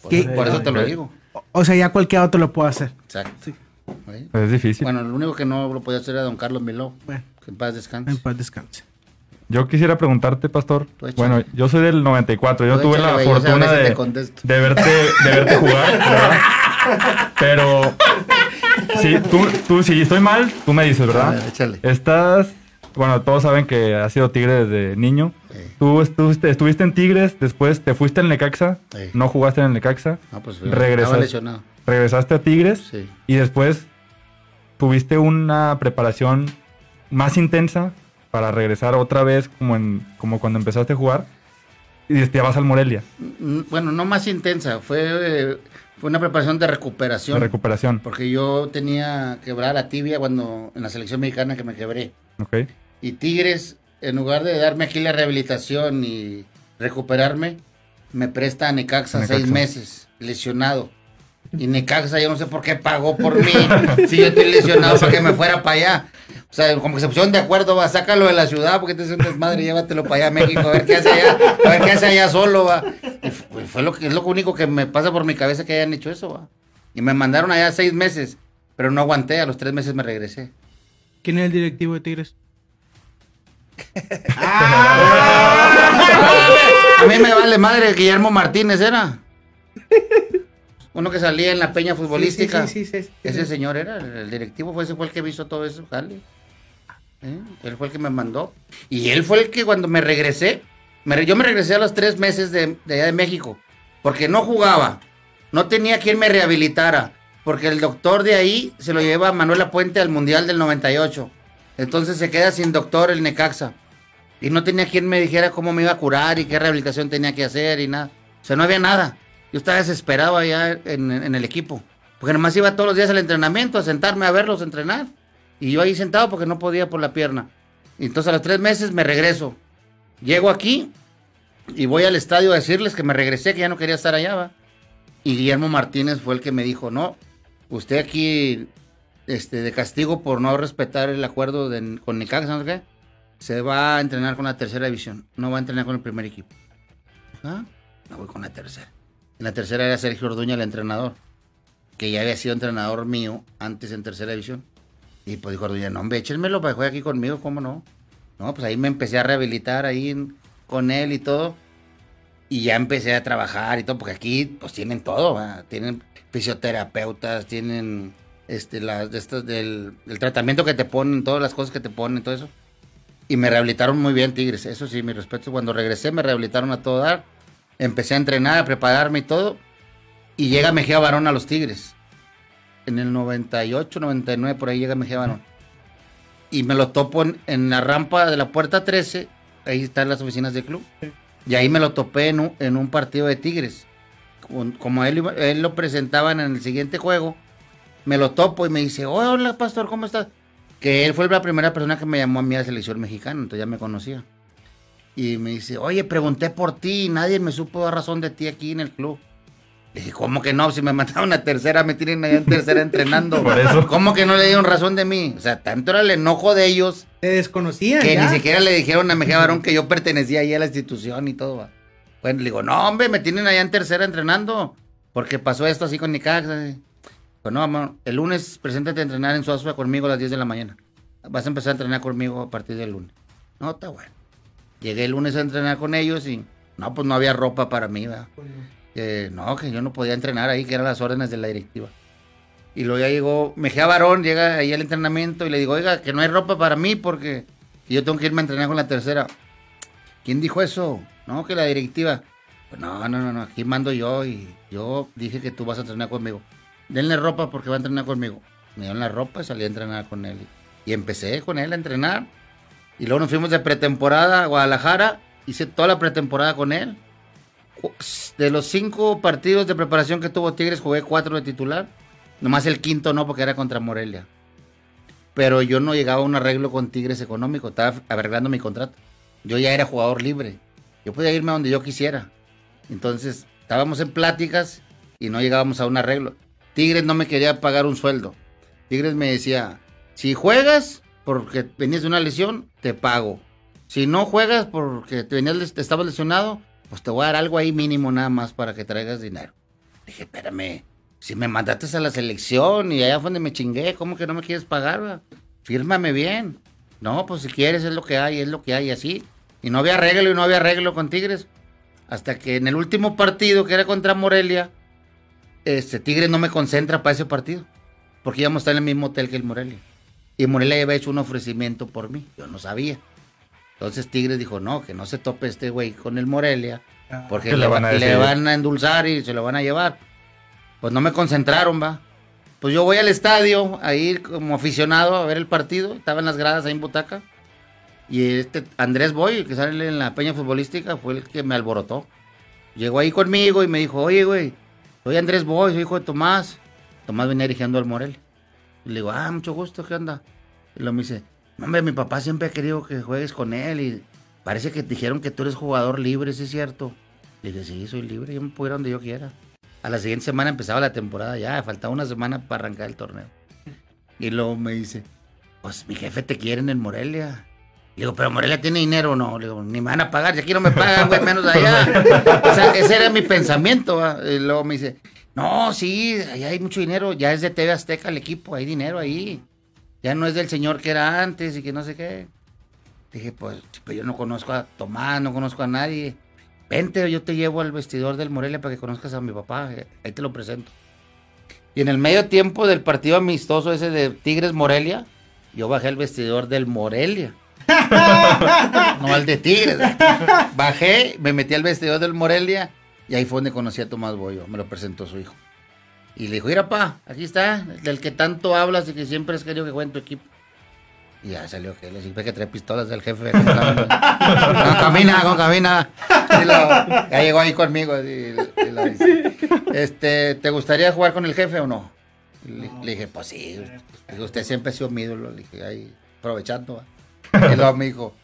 Por, eso- por eso te lo digo. O- O sea, ya cualquier otro lo puede hacer. Exacto. ¿Sí? Pues es difícil. Bueno, lo único que no lo podía hacer era don Carlos Miló. Bueno, Que en paz descanse. en paz descanse. Yo quisiera preguntarte, pastor. Bueno, yo soy del 94. Yo Tú tuve échale, la fortuna de, de verte, de verte jugar, ¿verdad? Pero, sí, tú, tú, si estoy mal, tú me dices, ¿verdad? ver, échale. Estás, bueno, todos saben que has sido tigre desde niño. Sí. Tú estuviste, estuviste en Tigres, después te fuiste al Necaxa, Sí. no jugaste en el Necaxa, No, pues Regresas. estaba lesionado. regresaste a Tigres Sí. y después tuviste una preparación más intensa para regresar otra vez como, en, como cuando empezaste a jugar y te vas al Morelia Mm, Bueno, no más intensa. Fue, fue una preparación de recuperación. de recuperación. Porque yo tenía quebrar la tibia cuando en la selección mexicana que me quebré. ¿ok? Y Tigres, en lugar de darme aquí la rehabilitación y recuperarme, me presta a Necaxa, Necaxa. seis meses, lesionado. Y Necaxa, yo no sé por qué pagó por mí. si yo estoy lesionado para que me fuera para allá. O sea, como que se pusieron de acuerdo, va, sácalo de la ciudad porque te es un desmadre, llévatelo para allá a México, a ver qué hace allá, a ver qué hace allá solo, va. Y fue, fue lo que, es lo único que me pasa por mi cabeza que hayan hecho eso, va. Y me mandaron allá seis meses, pero no aguanté, a los tres meses me regresé. ¿Quién es el directivo de Tigres? A mí me vale madre, Guillermo Martínez era. Uno que salía en la peña futbolística. Sí, sí, sí. Ese señor era el, el directivo, fue ese fue el que hizo todo eso, jale. ¿Eh? Él fue el que me mandó. Y él fue el que cuando me regresé, me yo me regresé a los tres meses de, de allá de México, porque no jugaba, no tenía quien me rehabilitara, porque el doctor de ahí se lo lleva a Manuela Puente al Mundial del 98. Entonces se queda sin doctor el Necaxa. Y no tenía quien me dijera cómo me iba a curar y qué rehabilitación tenía que hacer y nada. O sea, no había nada. Yo estaba desesperado allá en, en el equipo. Porque nomás iba todos los días al entrenamiento a sentarme a verlos entrenar. Y yo ahí sentado porque no podía por la pierna. Entonces a los tres meses me regreso. Llego aquí y voy al estadio a decirles que me regresé, que ya no quería estar allá. ¿va? Y Guillermo Martínez fue el que me dijo, no, usted aquí este, de castigo por no respetar el acuerdo de- con Necaxa, ¿no sé qué? Se va a entrenar con la tercera división, no va a entrenar con el primer equipo. ¿Ah? Me voy con la tercera. En la tercera era Sergio Orduña el entrenador, que ya había sido entrenador mío antes en tercera división. Y pues dijo Orduña, no, hombre, échenmelo para que juegue aquí conmigo, ¿cómo no? No, pues ahí me empecé a rehabilitar ahí en- con él y todo. Y ya empecé a trabajar y todo, porque aquí pues tienen todo, ¿va? tienen fisioterapeutas, tienen este, las, estas del, del tratamiento que te ponen, todas las cosas que te ponen, todo eso. Y me rehabilitaron muy bien, Tigres, eso sí, mi respeto. Cuando regresé me rehabilitaron a todo dar, empecé a entrenar, a prepararme y todo. Y llega Mejía Barón a los Tigres. En el 98, 99, por ahí llega Mejía Barón. Y me lo topo en, en la rampa de la puerta 13, ahí están las oficinas del club. Y ahí me lo topé en un, en un partido de Tigres. Como, él, él lo presentaban en el siguiente juego, me lo topo y me dice, "Oh, hola pastor, ¿cómo estás? Que él fue la primera persona que me llamó a mí a la selección mexicana, entonces ya me conocía. Y me dice, oye, pregunté por ti y nadie me supo dar razón de ti aquí en el club. Le dije, ¿cómo que no? Si me mandaron a tercera, me tienen allá en tercera entrenando. Por eso. ¿Cómo que no le dieron razón de mí? O sea, tanto era el enojo de ellos Te desconocían. que ya. ni siquiera le dijeron a Mejía Barón que yo pertenecía ahí a la institución y todo. va. Bueno, le digo, no, hombre, me tienen allá en tercera entrenando. Porque pasó esto así con Nicaxa. Pues no, amor, el lunes preséntate a entrenar en Suazua conmigo a las 10 de la mañana. Vas a empezar a entrenar conmigo a partir del lunes. No, está bueno. Llegué el lunes a entrenar con ellos y no, pues no había ropa para mí, ¿verdad? Que no, que yo no podía entrenar ahí, que eran las órdenes de la directiva. Y luego ya llegó Mejía Barón, llega ahí al entrenamiento y le digo, oiga, que no hay ropa para mí porque yo tengo que irme a entrenar con la tercera. ¿Quién dijo eso? No, que la directiva. Pues no, no, no, no, aquí mando yo y yo dije que tú vas a entrenar conmigo. Denle ropa porque va a entrenar conmigo. Me dieron la ropa y salí a entrenar con él. Y empecé con él a entrenar. Y luego nos fuimos de pretemporada a Guadalajara. Hice toda la pretemporada con él. De los cinco partidos de preparación que tuvo Tigres, jugué cuatro de titular. Nomás el quinto no, porque era contra Morelia. Pero yo no llegaba a un arreglo con Tigres económico, estaba arreglando mi contrato. Yo ya era jugador libre. Yo podía irme a donde yo quisiera. Entonces, estábamos en pláticas y no llegábamos a un arreglo. Tigres no me quería pagar un sueldo. Tigres me decía, si juegas porque venías de una lesión, te pago. Si no juegas porque te venías, te estabas lesionado, pues te voy a dar algo ahí mínimo nada más para que traigas dinero. Dije, espérame, si me mandaste a la selección y allá fue donde me chingué, ¿cómo que no me quieres pagar? va? Fírmame bien. No, pues si quieres es lo que hay, es lo que hay, así. Y no había arreglo y no había arreglo con Tigres. Hasta que en el último partido, que era contra Morelia, este Tigres no me concentra para ese partido. Porque íbamos a estar en el mismo hotel que el Morelia. Y Morelia había hecho un ofrecimiento por mí. Yo no sabía. Entonces Tigres dijo, no, que no se tope este güey con el Morelia. Porque ¿Qué le, van va- a le decir? van a endulzar y se lo van a llevar. Pues no me concentraron, va. Pues yo voy al estadio a ir como aficionado a ver el partido. Estaba en las gradas ahí en Butaca. Y este Andrés Boy, el que sale en la peña futbolística, fue el que me alborotó. Llegó ahí conmigo y me dijo, oye, güey, soy Andrés Boy, soy hijo de Tomás. Tomás venía dirigiendo al Morel. Y le digo, ah, mucho gusto, ¿qué onda? Y luego me dice, "No, hombre, mi papá siempre ha querido que juegues con él y parece que te dijeron que tú eres jugador libre, ¿sí es cierto? Le dije, sí, soy libre, yo me puedo ir donde yo quiera. A la siguiente semana empezaba la temporada ya, faltaba una semana para arrancar el torneo. Y luego me dice, pues mi jefe te quiere en el Morelia. Le digo, pero Morelia tiene dinero no. Le digo, ni me van a pagar, si aquí no me pagan, güey, menos allá. O sea, ese era mi pensamiento. Y luego me dice, no, sí, allá hay mucho dinero, ya es de TV Azteca el equipo, hay dinero ahí. Ya no es del señor que era antes y que no sé qué. Dije, pues, pues yo no conozco a Tomás, no conozco a nadie. Vente, yo te llevo al vestidor del Morelia para que conozcas a mi papá. Ahí te lo presento. Y en el medio tiempo del partido amistoso ese de Tigres Morelia, yo bajé al vestidor del Morelia. no al de Tigres. Bajé, me metí al vestidor del Morelia y ahí fue donde conocí a Tomás Boyo. Me lo presentó su hijo. Y le dijo, mira, pa, aquí está, del que tanto hablas y que siempre has querido que juegue en tu equipo. Y ya salió que le dije que trae pistolas del jefe. Con camina, con camina. Y lo- ya llegó ahí conmigo. y, y lo dice, este, ¿te gustaría jugar con el jefe o no? Le, le dije, pues sí. Le dije, usted siempre ha sido mi ídolo. Le dije, ahí, aprovechando. ¿va? Y luego me dijo,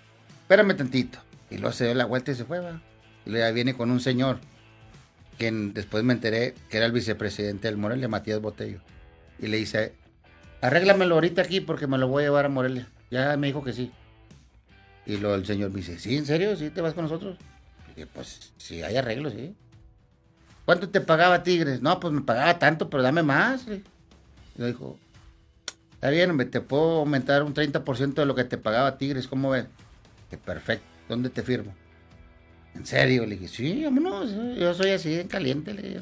espérame tantito. Y luego se dio la vuelta y se fue, va. Y luego ya viene con un señor, quien después me enteré que era el vicepresidente del Morelia, Matías Botello. Y le dice, arréglamelo ahorita aquí porque me lo voy a llevar a Morelia. Ya me dijo que sí. Y luego el señor me dice, ¿sí? ¿En serio? ¿Sí te vas con nosotros? Y dije, pues si hay arreglo, sí. ¿Cuánto te pagaba Tigres? No, pues me pagaba tanto, pero dame más. Y le dijo, está bien, te puedo aumentar un 30% de lo que te pagaba Tigres, ¿cómo ves? Perfecto, ¿dónde te firmo? ¿En serio? Le dije, sí, vámonos, yo soy así en caliente. Le dije,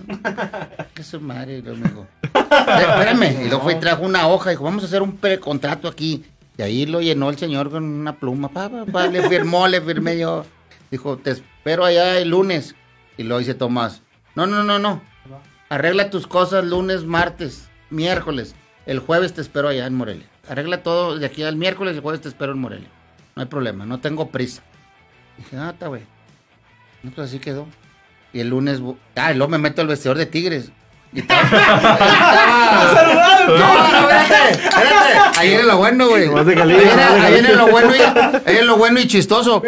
que su madre, y luego me dijo, "Eh, espérame. Y luego fue y trajo una hoja, dijo, vamos a hacer un precontrato aquí. Y ahí lo llenó el señor con una pluma, pa, pa, pa, le firmó, le firmé yo. Dijo, te espero allá el lunes. Y lo dice Tomás, no, no, no, no. Arregla tus cosas lunes, martes, miércoles. El jueves te espero allá en Morelia. Arregla todo de aquí al miércoles y el jueves te espero en Morelia. No hay problema, no tengo prisa. Dije, ah, está güey. No, pues así quedó. Y el lunes, ah, y luego me meto al vestidor de Tigres. Y estaba- estaba- No, no, espérate, espérate. Ahí viene lo bueno, güey. Ahí viene, lo bueno y, ahí viene lo bueno y chistoso.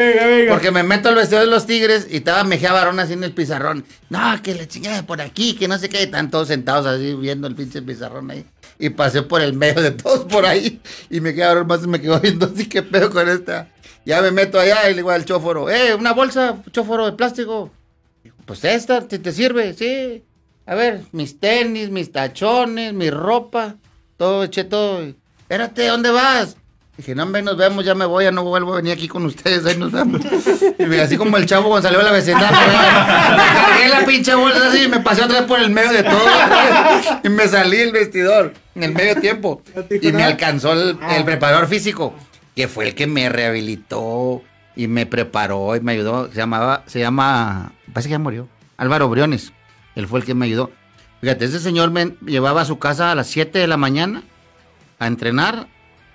Porque me meto al vestidor de los Tigres y estaba Mejía Barón así en el pizarrón. No, que la chingada por aquí, que no sé qué. Están todos sentados así viendo el pinche pizarrón ahí. Y pasé por el medio de todos por ahí. Y me quedé más y me quedo viendo así que pedo con esta. Ya me meto allá y le digo al chóforo, eh, una bolsa, chóforo de plástico. Pues esta, si te sirve, sí. A ver, mis tenis, mis tachones, mi ropa, todo, eché todo. Espérate, ¿dónde vas? Dije, no, hombre, nos vemos, ya me voy, ya no vuelvo a venir aquí con ustedes, ahí nos vemos. Y me, así como el chavo cuando salió a la vecindad, me, me cargué la pinche bolsa así y me pasé otra vez por el medio de todo. Y me salí el vestidor en el medio tiempo. Y me alcanzó el, el preparador físico, que fue el que me rehabilitó y me preparó y me ayudó. Se llamaba, se llama, parece que ya murió, Álvaro Briones. Él fue el que me ayudó. Fíjate, ese señor me llevaba a su casa a las 7 de la mañana a entrenar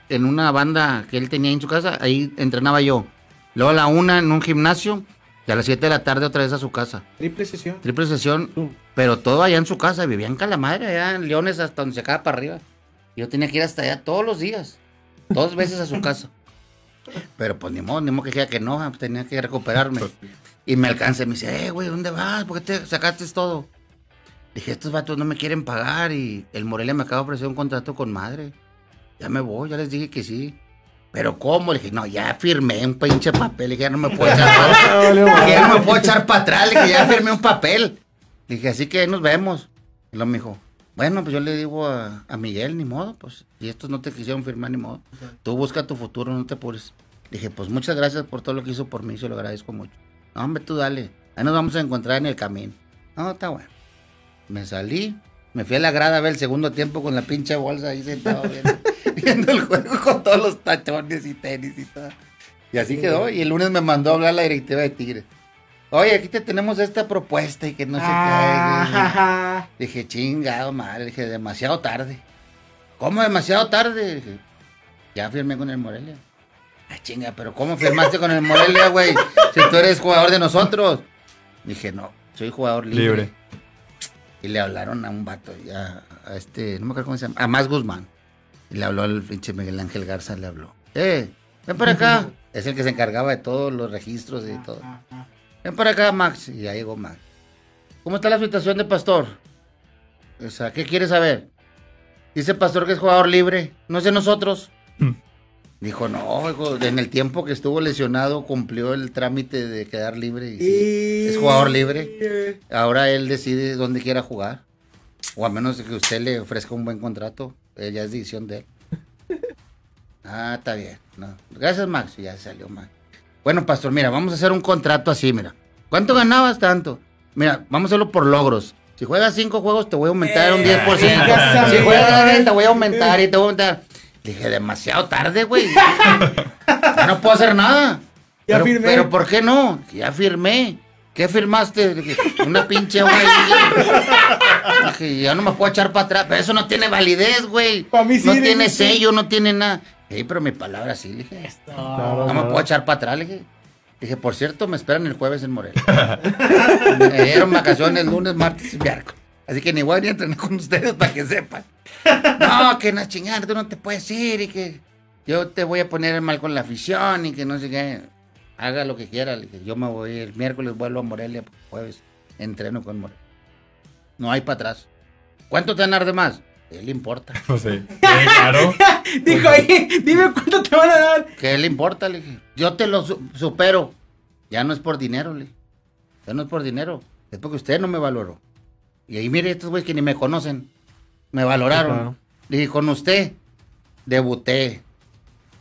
en una banda que él tenía en su casa. Ahí entrenaba yo. Luego a la una en un gimnasio y a las 7 de la tarde otra vez a su casa. Triple sesión. Triple sesión, pero todo allá en su casa. Vivía en Calamadre, allá en Leones, hasta donde se acaba para arriba. Yo tenía que ir hasta allá todos los días, dos veces a su casa. Pero pues ni modo, ni modo que dijera que no, pues, tenía que recuperarme. Y me alcanza y me dice, eh, güey, ¿dónde vas? ¿Por qué te sacaste todo? Dije, estos vatos no me quieren pagar y el Morelia me acaba de ofrecer un contrato con madre. Ya me voy, ya les dije que sí. Pero ¿cómo? Le dije, no, ya firmé un pinche papel. Le dije, ya no me puedo echar para atrás. Dije, ya no me puedo echar para atrás. Le dije, ya firmé un papel. Le dije, así que nos vemos. Y luego me dijo, bueno, pues yo le digo a, a Miguel, ni modo, pues, y estos no te quisieron firmar, ni modo. Tú busca tu futuro, no te apures. Dije, pues muchas gracias por todo lo que hizo por mí, se lo agradezco mucho. No, hombre, tú dale. Ahí nos vamos a encontrar en el camino. No, está bueno. Me salí, me fui a la grada a ver el segundo tiempo con la pinche bolsa ahí sentado viendo, viendo el juego con todos los tachones y tenis y todo. Y así quedó. Y el lunes me mandó a hablar la directiva de Tigre. Oye, aquí te tenemos esta propuesta y que no sé Ah, qué. Dije, chingado, madre. Dije, demasiado tarde. ¿Cómo demasiado tarde? Dije, ya firmé con el Morelia. Ah, chinga, pero ¿cómo firmaste con el Morelia, güey? Si tú eres jugador de nosotros. Dije, no, soy jugador libre. Libre. Y le hablaron a un vato, ya, a este, no me acuerdo cómo se llama, a Más Guzmán. Y le habló al pinche Miguel Ángel Garza, le habló. Eh, ven para acá. es el que se encargaba de todos los registros y todo. Ven para acá, Max. Y ya llegó Max. ¿Cómo está la situación de Pastor? O sea, ¿qué quiere saber? Dice Pastor que es jugador libre. No es de nosotros. Mm. Dijo, no, hijo, en el tiempo que estuvo lesionado cumplió el trámite de quedar libre. Y sí, es jugador libre. Ahora él decide dónde quiera jugar. O a menos que usted le ofrezca un buen contrato. eh, ya es decisión de él. Ah, está bien. No. Gracias, Max. Ya salió Max. Bueno, pastor, mira, vamos a hacer un contrato así, mira. ¿Cuánto ganabas tanto? Mira, vamos a hacerlo por logros. Si juegas cinco juegos, te voy a aumentar un 10%. venga, si juegas madre. 10, te voy a aumentar y te voy a aumentar. Dije, demasiado tarde, güey. Ya no puedo hacer nada. Ya pero, firmé. Pero ¿por qué no? Ya firmé. ¿Qué firmaste? Dije, una pinche güey. Dije, ya no me puedo echar para atrás. Pero eso no tiene validez, güey. Pa' mí sí, No tiene sello, no tiene nada. Sí, pero mi palabra sí, le dije. Claro, No me puedo echar para atrás, le dije. Dije, por cierto, me esperan el jueves en Morelia. me dieron vacaciones lunes, martes y miércoles. Así que ni voy ni a entrenar con ustedes para que sepan. No, que no chingar, tú no te puedes ir y que yo te voy a poner mal con la afición y que no sé qué. Haga lo que quiera. Le dije, yo me voy el miércoles, vuelvo a Morelia, jueves, entreno con Morelia. No hay para atrás. ¿Cuánto te van a dar de más? ¿Qué le importa? Pues sí. Sí, claro. Dijo, oye, dime cuánto te van a dar. ¿Qué le importa? Le dije, yo te lo su- supero. Ya no es por dinero, le dije. Ya no es por dinero. Es porque usted no me valoró. Y ahí mire estos güeyes que ni me conocen. Me valoraron. Le dije, con usted debuté.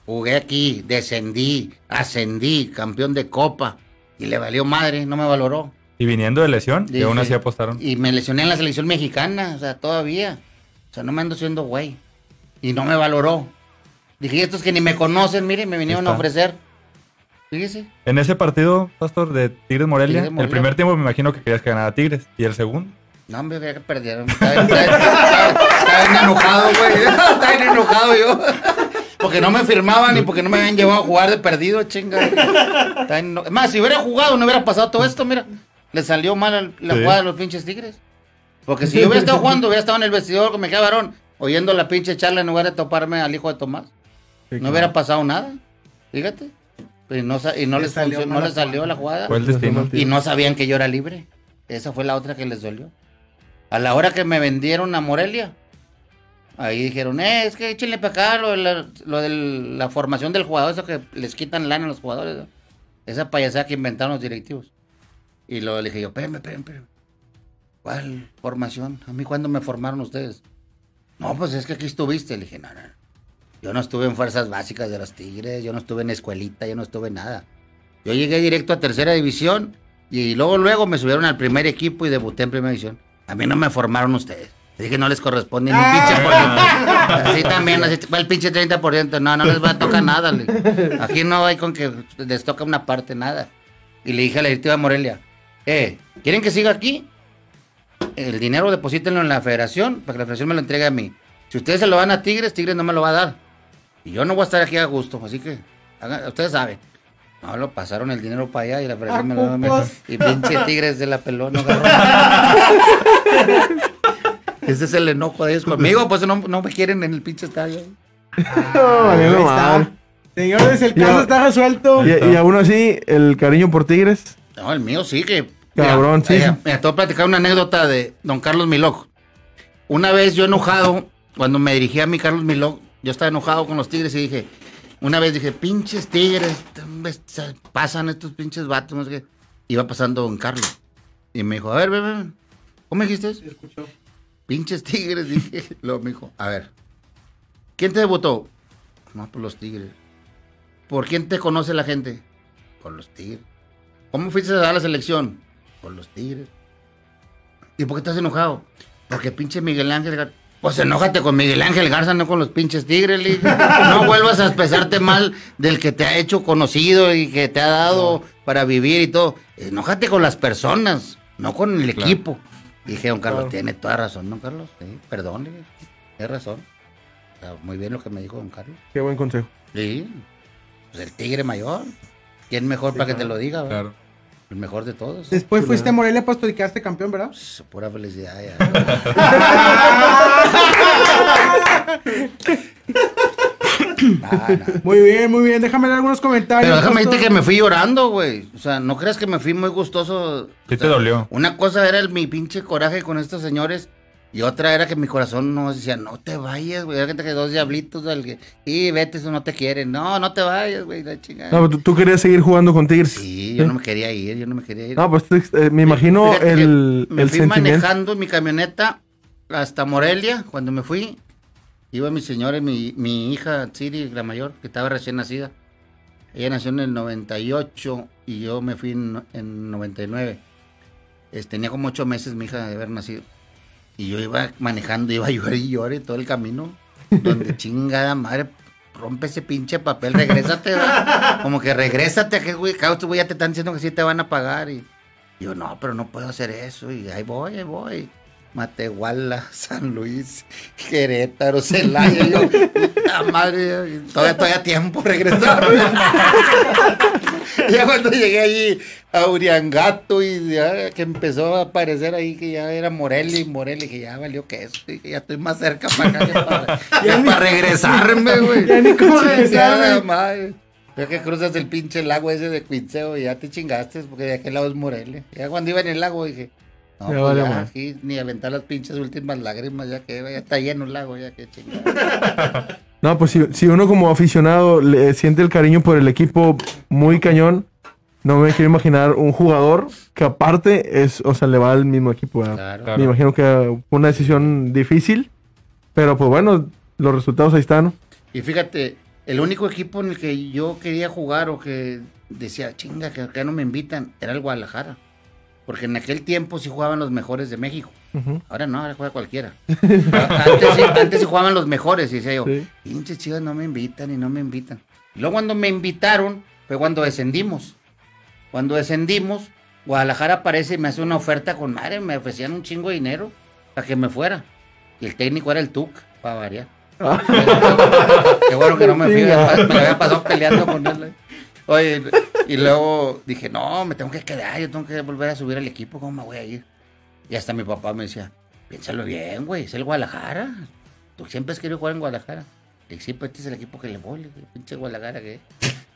Jugué aquí, descendí, ascendí, campeón de copa. Y le valió madre, no me valoró. Y viniendo de lesión, y aún así apostaron. Y me lesioné en la selección mexicana, o sea, todavía. O sea, no me ando siendo güey. Y no me valoró. Dije, y estos que ni me conocen, miren, me vinieron a ofrecer. Fíjese. En ese partido, Pastor, de Tigres Morelia, Tigres Morelia. el primer tiempo me imagino que querías que ganara Tigres. ¿Y el segundo? No, hombre, veía que perdieron. Estaba, bien enojado, güey. Estaba bien enojado yo. Porque no me firmaban y porque no me habían llevado a jugar de perdido, chinga. Es más, si hubiera jugado, no hubiera pasado todo esto, mira. Le salió mal al- la Sí. jugada de los pinches tigres. Porque si yo hubiera estado jugando, hubiera estado en el vestidor con me queda varón, oyendo la pinche charla en lugar de toparme al hijo de Tomás. no hubiera pasado nada. Fíjate. Y no, y les, salió no la les salió jugada. la jugada. Fue el destino. Y no sabían que yo era libre. Esa fue la otra que les dolió. A la hora que me vendieron a Morelia, ahí dijeron, eh, es que échenle para acá lo de, la, lo de la formación del jugador, eso que les quitan lana a los jugadores. ¿no? Esa payasada que inventaron los directivos. Y lo le dije yo, espérame, espérame, espérame. ¿Cuál formación? ¿A mí cuándo me formaron ustedes? No, pues es que aquí estuviste. Le dije, no, no. Yo no estuve en fuerzas básicas de los Tigres, yo no estuve en escuelita, yo no estuve en nada. Yo llegué directo a tercera división y luego luego me subieron al primer equipo y debuté en primera división. A mí no me formaron ustedes. Le dije no les corresponde ni un pinche por ciento. Así también, así el pinche 30%. No, no les va a tocar nada. le. Aquí no hay con que les toca una parte, nada. Y le dije a la directiva de Morelia, eh, ¿quieren que siga aquí? El dinero deposítenlo en la federación para que la federación me lo entregue a mí. Si ustedes se lo dan a Tigres, Tigres no me lo va a dar. Y yo no voy a estar aquí a gusto, así que hagan- ustedes saben. No, lo pasaron el dinero para allá y la federación me lo dio a mí. cupos. Y pinche Tigres de la no agarró. Ese es el enojo de ellos conmigo, pues no, no me quieren en el pinche estadio. No, Ahí está. madre. Señores, el caso está resuelto. Y, y aún así, el cariño por Tigres. No, el mío sí que. Cabrón, sí, Mira, sí. mira, te voy a platicar una anécdota de don Carlos Milok. Una vez yo enojado, cuando me dirigí a mi Carlos Milok, yo estaba enojado con los tigres y dije, una vez dije, pinches tigres, pasan estos pinches vatos, no sé qué. Iba pasando don Carlos. Y me dijo, a ver, ven, ven. ¿Cómo me dijiste? Pinches tigres, dije. Luego me dijo, a ver, ¿quién te debutó? No, por los tigres. ¿Por quién te conoce la gente? Por los tigres. ¿Cómo fuiste a dar la selección? Por los tigres. ¿Y por qué estás enojado? Porque pinche Miguel Ángel Garza. Pues enójate con Miguel Ángel Garza, no con los pinches tigres, le dije. No vuelvas a expresarte mal del que te ha hecho conocido y que te ha dado para vivir y todo. Enójate con las personas, no con el Claro. equipo. Dije, don Carlos, Claro. tiene toda razón, don Carlos. Sí, perdón. Tiene razón. Está muy bien lo que me dijo don Carlos. Qué buen consejo. Sí. Pues el tigre mayor. ¿Quién mejor para que te lo diga? verdad? Claro. El mejor de todos. Después fuiste a Morelia, Pastor, y quedaste campeón, ¿verdad? Pues, Pura felicidad ya. Nah, nah. Muy bien, muy bien. Déjame dar algunos comentarios. Pero déjame decirte que me fui llorando, güey. O sea, no creas que me fui muy gustoso. Sí O te dolió. Una cosa era el, mi pinche coraje con estos señores. Y otra era que mi corazón no decía, no te vayas, güey. Era gente que dos diablitos, del que, y vete, eso no te quieren. No, no te vayas, güey, la chingada. No, pero tú, tú querías seguir jugando con Tigres. Sí, yo no me quería ir, yo no me quería ir. No, pues eh, me imagino Fíjate el, me el fui sentimiento. manejando mi camioneta hasta Morelia cuando me fui Iba mi señora y mi, mi hija, Siri, la mayor, que estaba recién nacida. Ella nació en el 98 y yo me fui en, en 99. Es- tenía como ocho meses mi hija de haber nacido. Y yo iba manejando, iba a llorar y llorar todo el camino. Donde chingada madre, rompe ese pinche papel, regrésate. ¿verdad? Como que regrésate, que güey ya te están diciendo que sí te van a pagar. Y yo, no, pero no puedo hacer eso. Y ahí voy, ahí voy. Matehuala, San Luis, Querétaro, Celaya. Yo, puta madre, todavía, todavía tiempo regresar. ya cuando llegué allí a Uriangato y ya que empezó a aparecer ahí que ya era Morelli, Morelli, que ya valió que eso, y que ya estoy más cerca para acá que para, ya para regresarme, güey. Ya ni cómo regresar, madre. Ya que cruzas el pinche lago ese de Quinceo y ya te chingaste, porque de aquel lado es Morelia. Ya cuando iba en el lago dije, no, pues vale ya, madre. aquí ni aventar las pinches últimas lágrimas, ya que ya está lleno el lago, ya que chingada. No, pues si, si uno como aficionado le siente el cariño por el equipo muy cañón, no me quiero imaginar un jugador que aparte es, o sea, le va al mismo equipo. Me imagino que fue una decisión difícil, pero pues bueno, los resultados ahí están. Y fíjate, el único equipo en el que yo quería jugar o que decía, chinga, que acá no me invitan, era el Guadalajara. Porque en aquel tiempo sí jugaban los mejores de México. Ahora no, ahora juega cualquiera. antes, sí, antes sí jugaban los mejores, y decía yo, Sí. chivas no me invitan y no me invitan. Y luego cuando me invitaron, fue cuando descendimos. Cuando descendimos, Guadalajara aparece y me hace una oferta con madre, me ofrecían un chingo de dinero para que me fuera. Y el técnico era el TUC, para variar. Qué bueno que no me fui, me me había pasado peleando con él. Oye, y luego dije, no, me tengo que quedar, yo tengo que volver a subir al equipo, ¿cómo me voy a ir? Y hasta mi papá me decía, piénsalo bien, güey, es el Guadalajara. Tú siempre has querido jugar en Guadalajara. Y sí, pues este es el equipo que le voy, pinche Guadalajara, ¿qué?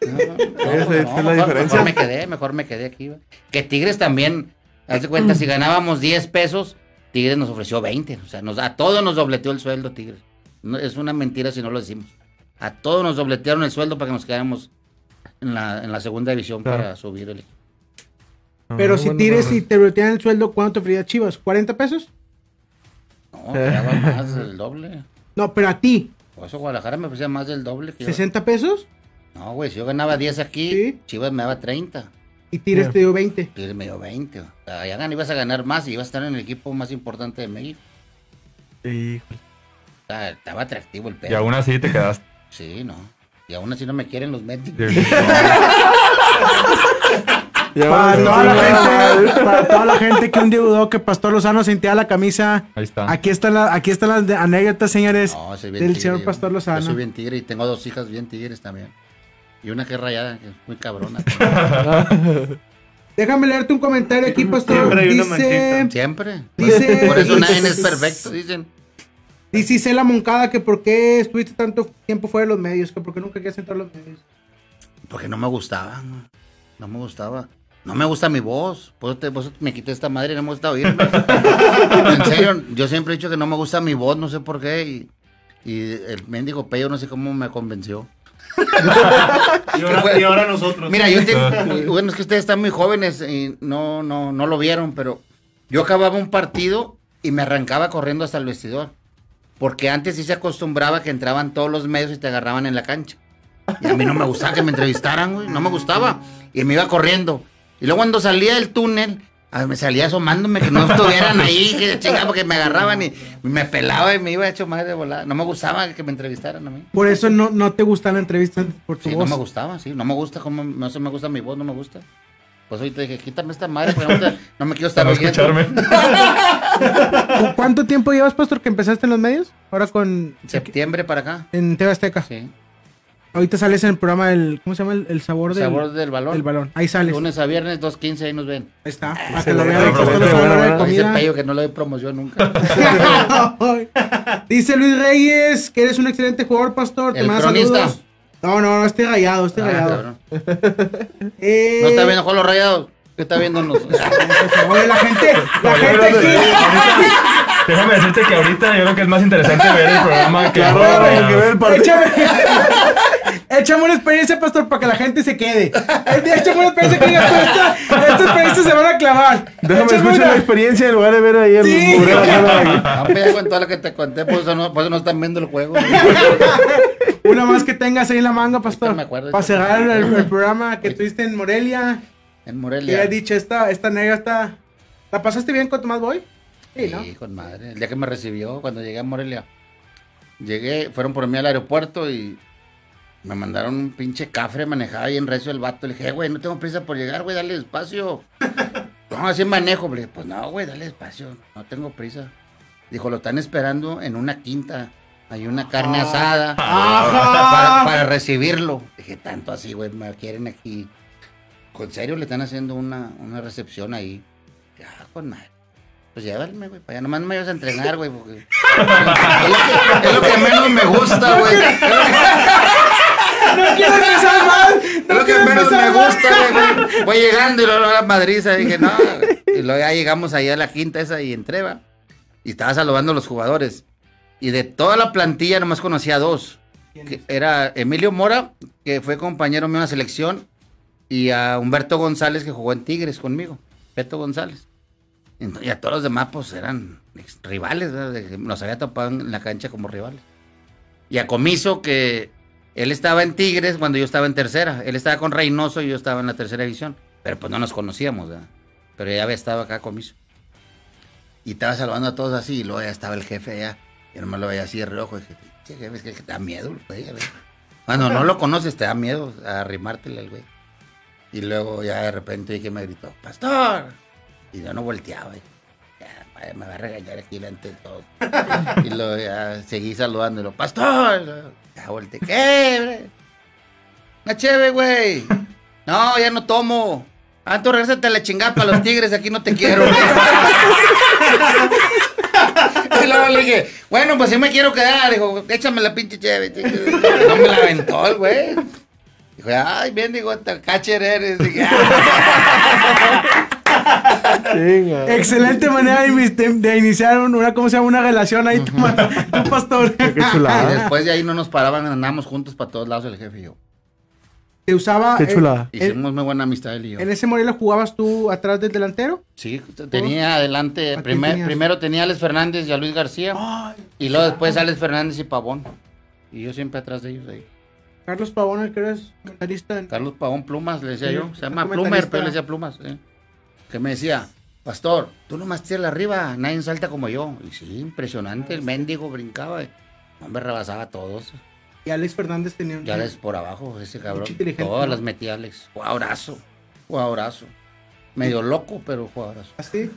No, no, no, no, la mejor, diferencia. mejor me quedé, mejor me quedé aquí. güey. Que Tigres también, haz de cuenta, si ganábamos 10 pesos, Tigres nos ofreció 20. O sea, nos, a todos nos dobleteó el sueldo, Tigres. No, es una mentira si no lo decimos. A todos nos dobletearon el sueldo para que nos quedáramos en la, en la segunda división Claro. para subir el equipo. Pero Ah, si bueno, tires bueno. y te bloquean el sueldo, ¿cuánto te ofrecía Chivas? ¿40 pesos? No, me daba más del doble. No, pero a ti, Por eso Guadalajara me ofrecía más del doble. Que yo. ¿60 pesos? No, güey, si yo ganaba 10 aquí, Sí. Chivas me daba 30. Y Tigres te dio 20. Tigres me dio 20. O sea, allá gan- ibas a ganar más y ibas a estar en el equipo más importante de México. Híjole. O sea, estaba atractivo el pedo. Y aún así te quedaste. Sí, no. Y aún así no me quieren los médicos. Ya Para toda, la gente, para toda la gente que un día dudó que Pastor Lozano sentía la camisa, Ahí está. aquí están, la- aquí están las anécdotas, señores, No, soy bien del tigre, señor yo. Pastor Yo Lozano. soy bien tigre y tengo dos hijas bien tigres también. Y una que es rayada, que es muy cabrona. Déjame leerte un comentario aquí, Pastor. Siempre hay una Dice, manchita. Siempre. Dice- Por eso nadie es perfecto, dicen. Dice Isela Moncada que por qué estuviste tanto tiempo fuera de los medios, que por qué nunca querías entrar a los medios. Porque no me gustaba, no, no me gustaba. No me gusta mi voz, por eso, te- por eso me quité esta madre y no me gusta oírme. en serio, yo siempre he dicho que no me gusta mi voz, no sé por qué. Y, y el mendigo pello no sé cómo me convenció. Y ahora, y ahora nosotros. Mira, yo tengo, bueno, es que ustedes están muy jóvenes y no, no, no lo vieron, pero yo acababa un partido y me arrancaba corriendo hasta el vestidor. Porque antes sí se acostumbraba que entraban todos los medios y te agarraban en la cancha. Y a mí no me gustaba que me entrevistaran, güey, no me gustaba. Y me iba corriendo. Y luego cuando salía del túnel, ah, me salía asomándome que no estuvieran ahí, que chingada, porque me agarraban y me pelaba y me iba hecho más de volada. No me gustaba que me entrevistaran a mí. Por eso no, no te gustan las entrevistas por tu Sí, voz. no me gustaba, sí, no me gusta, como, no sé, me gusta mi voz, no me gusta. Pues ahorita dije, quítame esta madre, porque no, te- no me quiero estar Para escucharme. ¿Cu- ¿Cuánto tiempo llevas, Pastor, que empezaste en los medios? Ahora con... Septiembre para acá, En TV Azteca. sí. Ahorita sales en el programa del... ¿Cómo se llama? El, el sabor, del, Sabor del balón. del balón. Ahí sales. Lunes a viernes, 2.15, ahí nos ven. Ahí está. Para que lo vean. Dice. Pello que no le doy promoción nunca. Dice Luis Reyes que eres un excelente jugador, Pastor. Te El saludos. No, no, no, esté rayado, esté Ah, rayado. cabrón. Eh, ¿No está viendo Juan los Rayados? ¿Qué está viendo? Oye, la gente, la gente aquí. Déjame decirte que ahorita yo creo que es más interesante ver el programa que Claro, ver el partido. Échame, échame una experiencia, pastor, para que la gente se quede. Échame una experiencia que digas, tú, esta, esta experiencia se van a clavar. Déjame Échame escuchar una. la experiencia en lugar de ver ahí el Sí. murero de- No, pues ya con todo lo que te conté, por eso no, por eso no están viendo el juego. Una más que tengas ahí en la manga, pastor. Me acuerdo, Para cerrar el, el programa que tuviste en Morelia. En Morelia. has dicho, esta, esta negra está. ¿La pasaste bien con Tomás Boy? Sí, ¿no? Sí, con madre. El día que me recibió, cuando llegué a Morelia. Llegué, fueron por mí al aeropuerto y me mandaron un pinche cafre, manejaba bien recio el vato. Le dije, "Eh, güey, no tengo prisa por llegar, güey, dale despacio. No, así manejo. Le dije, pues no, güey, dale despacio, no tengo prisa. Dijo, lo están esperando en una quinta. Hay una carne asada para, para recibirlo. Dije, tanto así, güey, me quieren aquí. ¿Con serio le están haciendo una, una recepción ahí? Ya, con madre. Pues llévame, güey, para allá. Nomás me vas a entrenar, güey, porque... es, lo que, es lo que menos me gusta, güey. No quiero empezar mal. Es No lo que menos me gusta, güey. Voy llegando y luego a la madriza. Dije, no. Y luego ya llegamos ahí a la quinta esa y entré, va. Y estaba saludando a los jugadores. Y de toda la plantilla nomás conocía a dos. Que era Emilio Mora, que fue compañero mío en la selección. Y a Humberto González, que jugó en Tigres conmigo. Beto González. Y a todos los demás, pues eran rivales. ¿verdad? Nos había topado en la cancha como rivales. Y a Comiso, que él estaba en Tigres cuando yo estaba en tercera. Él estaba con Reynoso y yo estaba en la tercera división. Pero pues no nos conocíamos, ¿verdad? Pero ya había estado acá Comiso. Y estaba saludando a todos así. Y luego ya estaba el jefe allá. Y nomás lo veía así de reojo. Y dije, che, jefe, es que te da miedo, güey. a ver". Cuando no lo conoces, te da miedo arrimártele al güey. Y luego ya de repente que me gritó, ¡Pastor! Y yo no volteaba. y, Ya, vaya, me va a regañar aquí delante de todos. y luego ya seguí saludándolo, ¡Pastor! Ya volteé, ¿qué? Una cheve, güey. No, ya no tomo. Ah, tú regresate a la chingada para los tigres, aquí no te quiero. y luego le dije, bueno, pues si me quiero quedar. Dijo, échame la pinche cheve. No me la aventó el güey. Dijo, ay, bien, digo, hasta catcher eres. Dije, "Ah". Excelente manera de, iniciar un- una, ¿cómo se llama? Una relación ahí, tu, tu pastor. Qué Y chulada. después de ahí no nos paraban, andábamos juntos para todos lados el jefe y yo. Te usaba. Qué eh, chulada. Hicimos muy buena amistad él y yo. ¿En ese Morelia jugabas tú atrás del delantero? Sí, tenía adelante, ¿A quién primer- primero tenía a Alex Fernández y a Luis García. Ay, y luego después Alex Fernández y Pavón. Y yo siempre atrás de ellos ahí. Carlos Pavón, el que eres comentarista en- Carlos Pavón Plumas, le decía Sí, yo. Se llama Plumer, pero yo le decía Plumas. sí. Que me decía, Pastor, tú nomás tiras arriba, nadie salta como yo. Y sí, impresionante, el mendigo brincaba. Hombre, rebasaba a todos. Y Alex Fernández tenía un. Ya les por abajo, ese cabrón. Todas ¿no? las metía Alex. Jugadorazo. Jugadorazo. Medio loco, pero jugadorazo. ¿Así?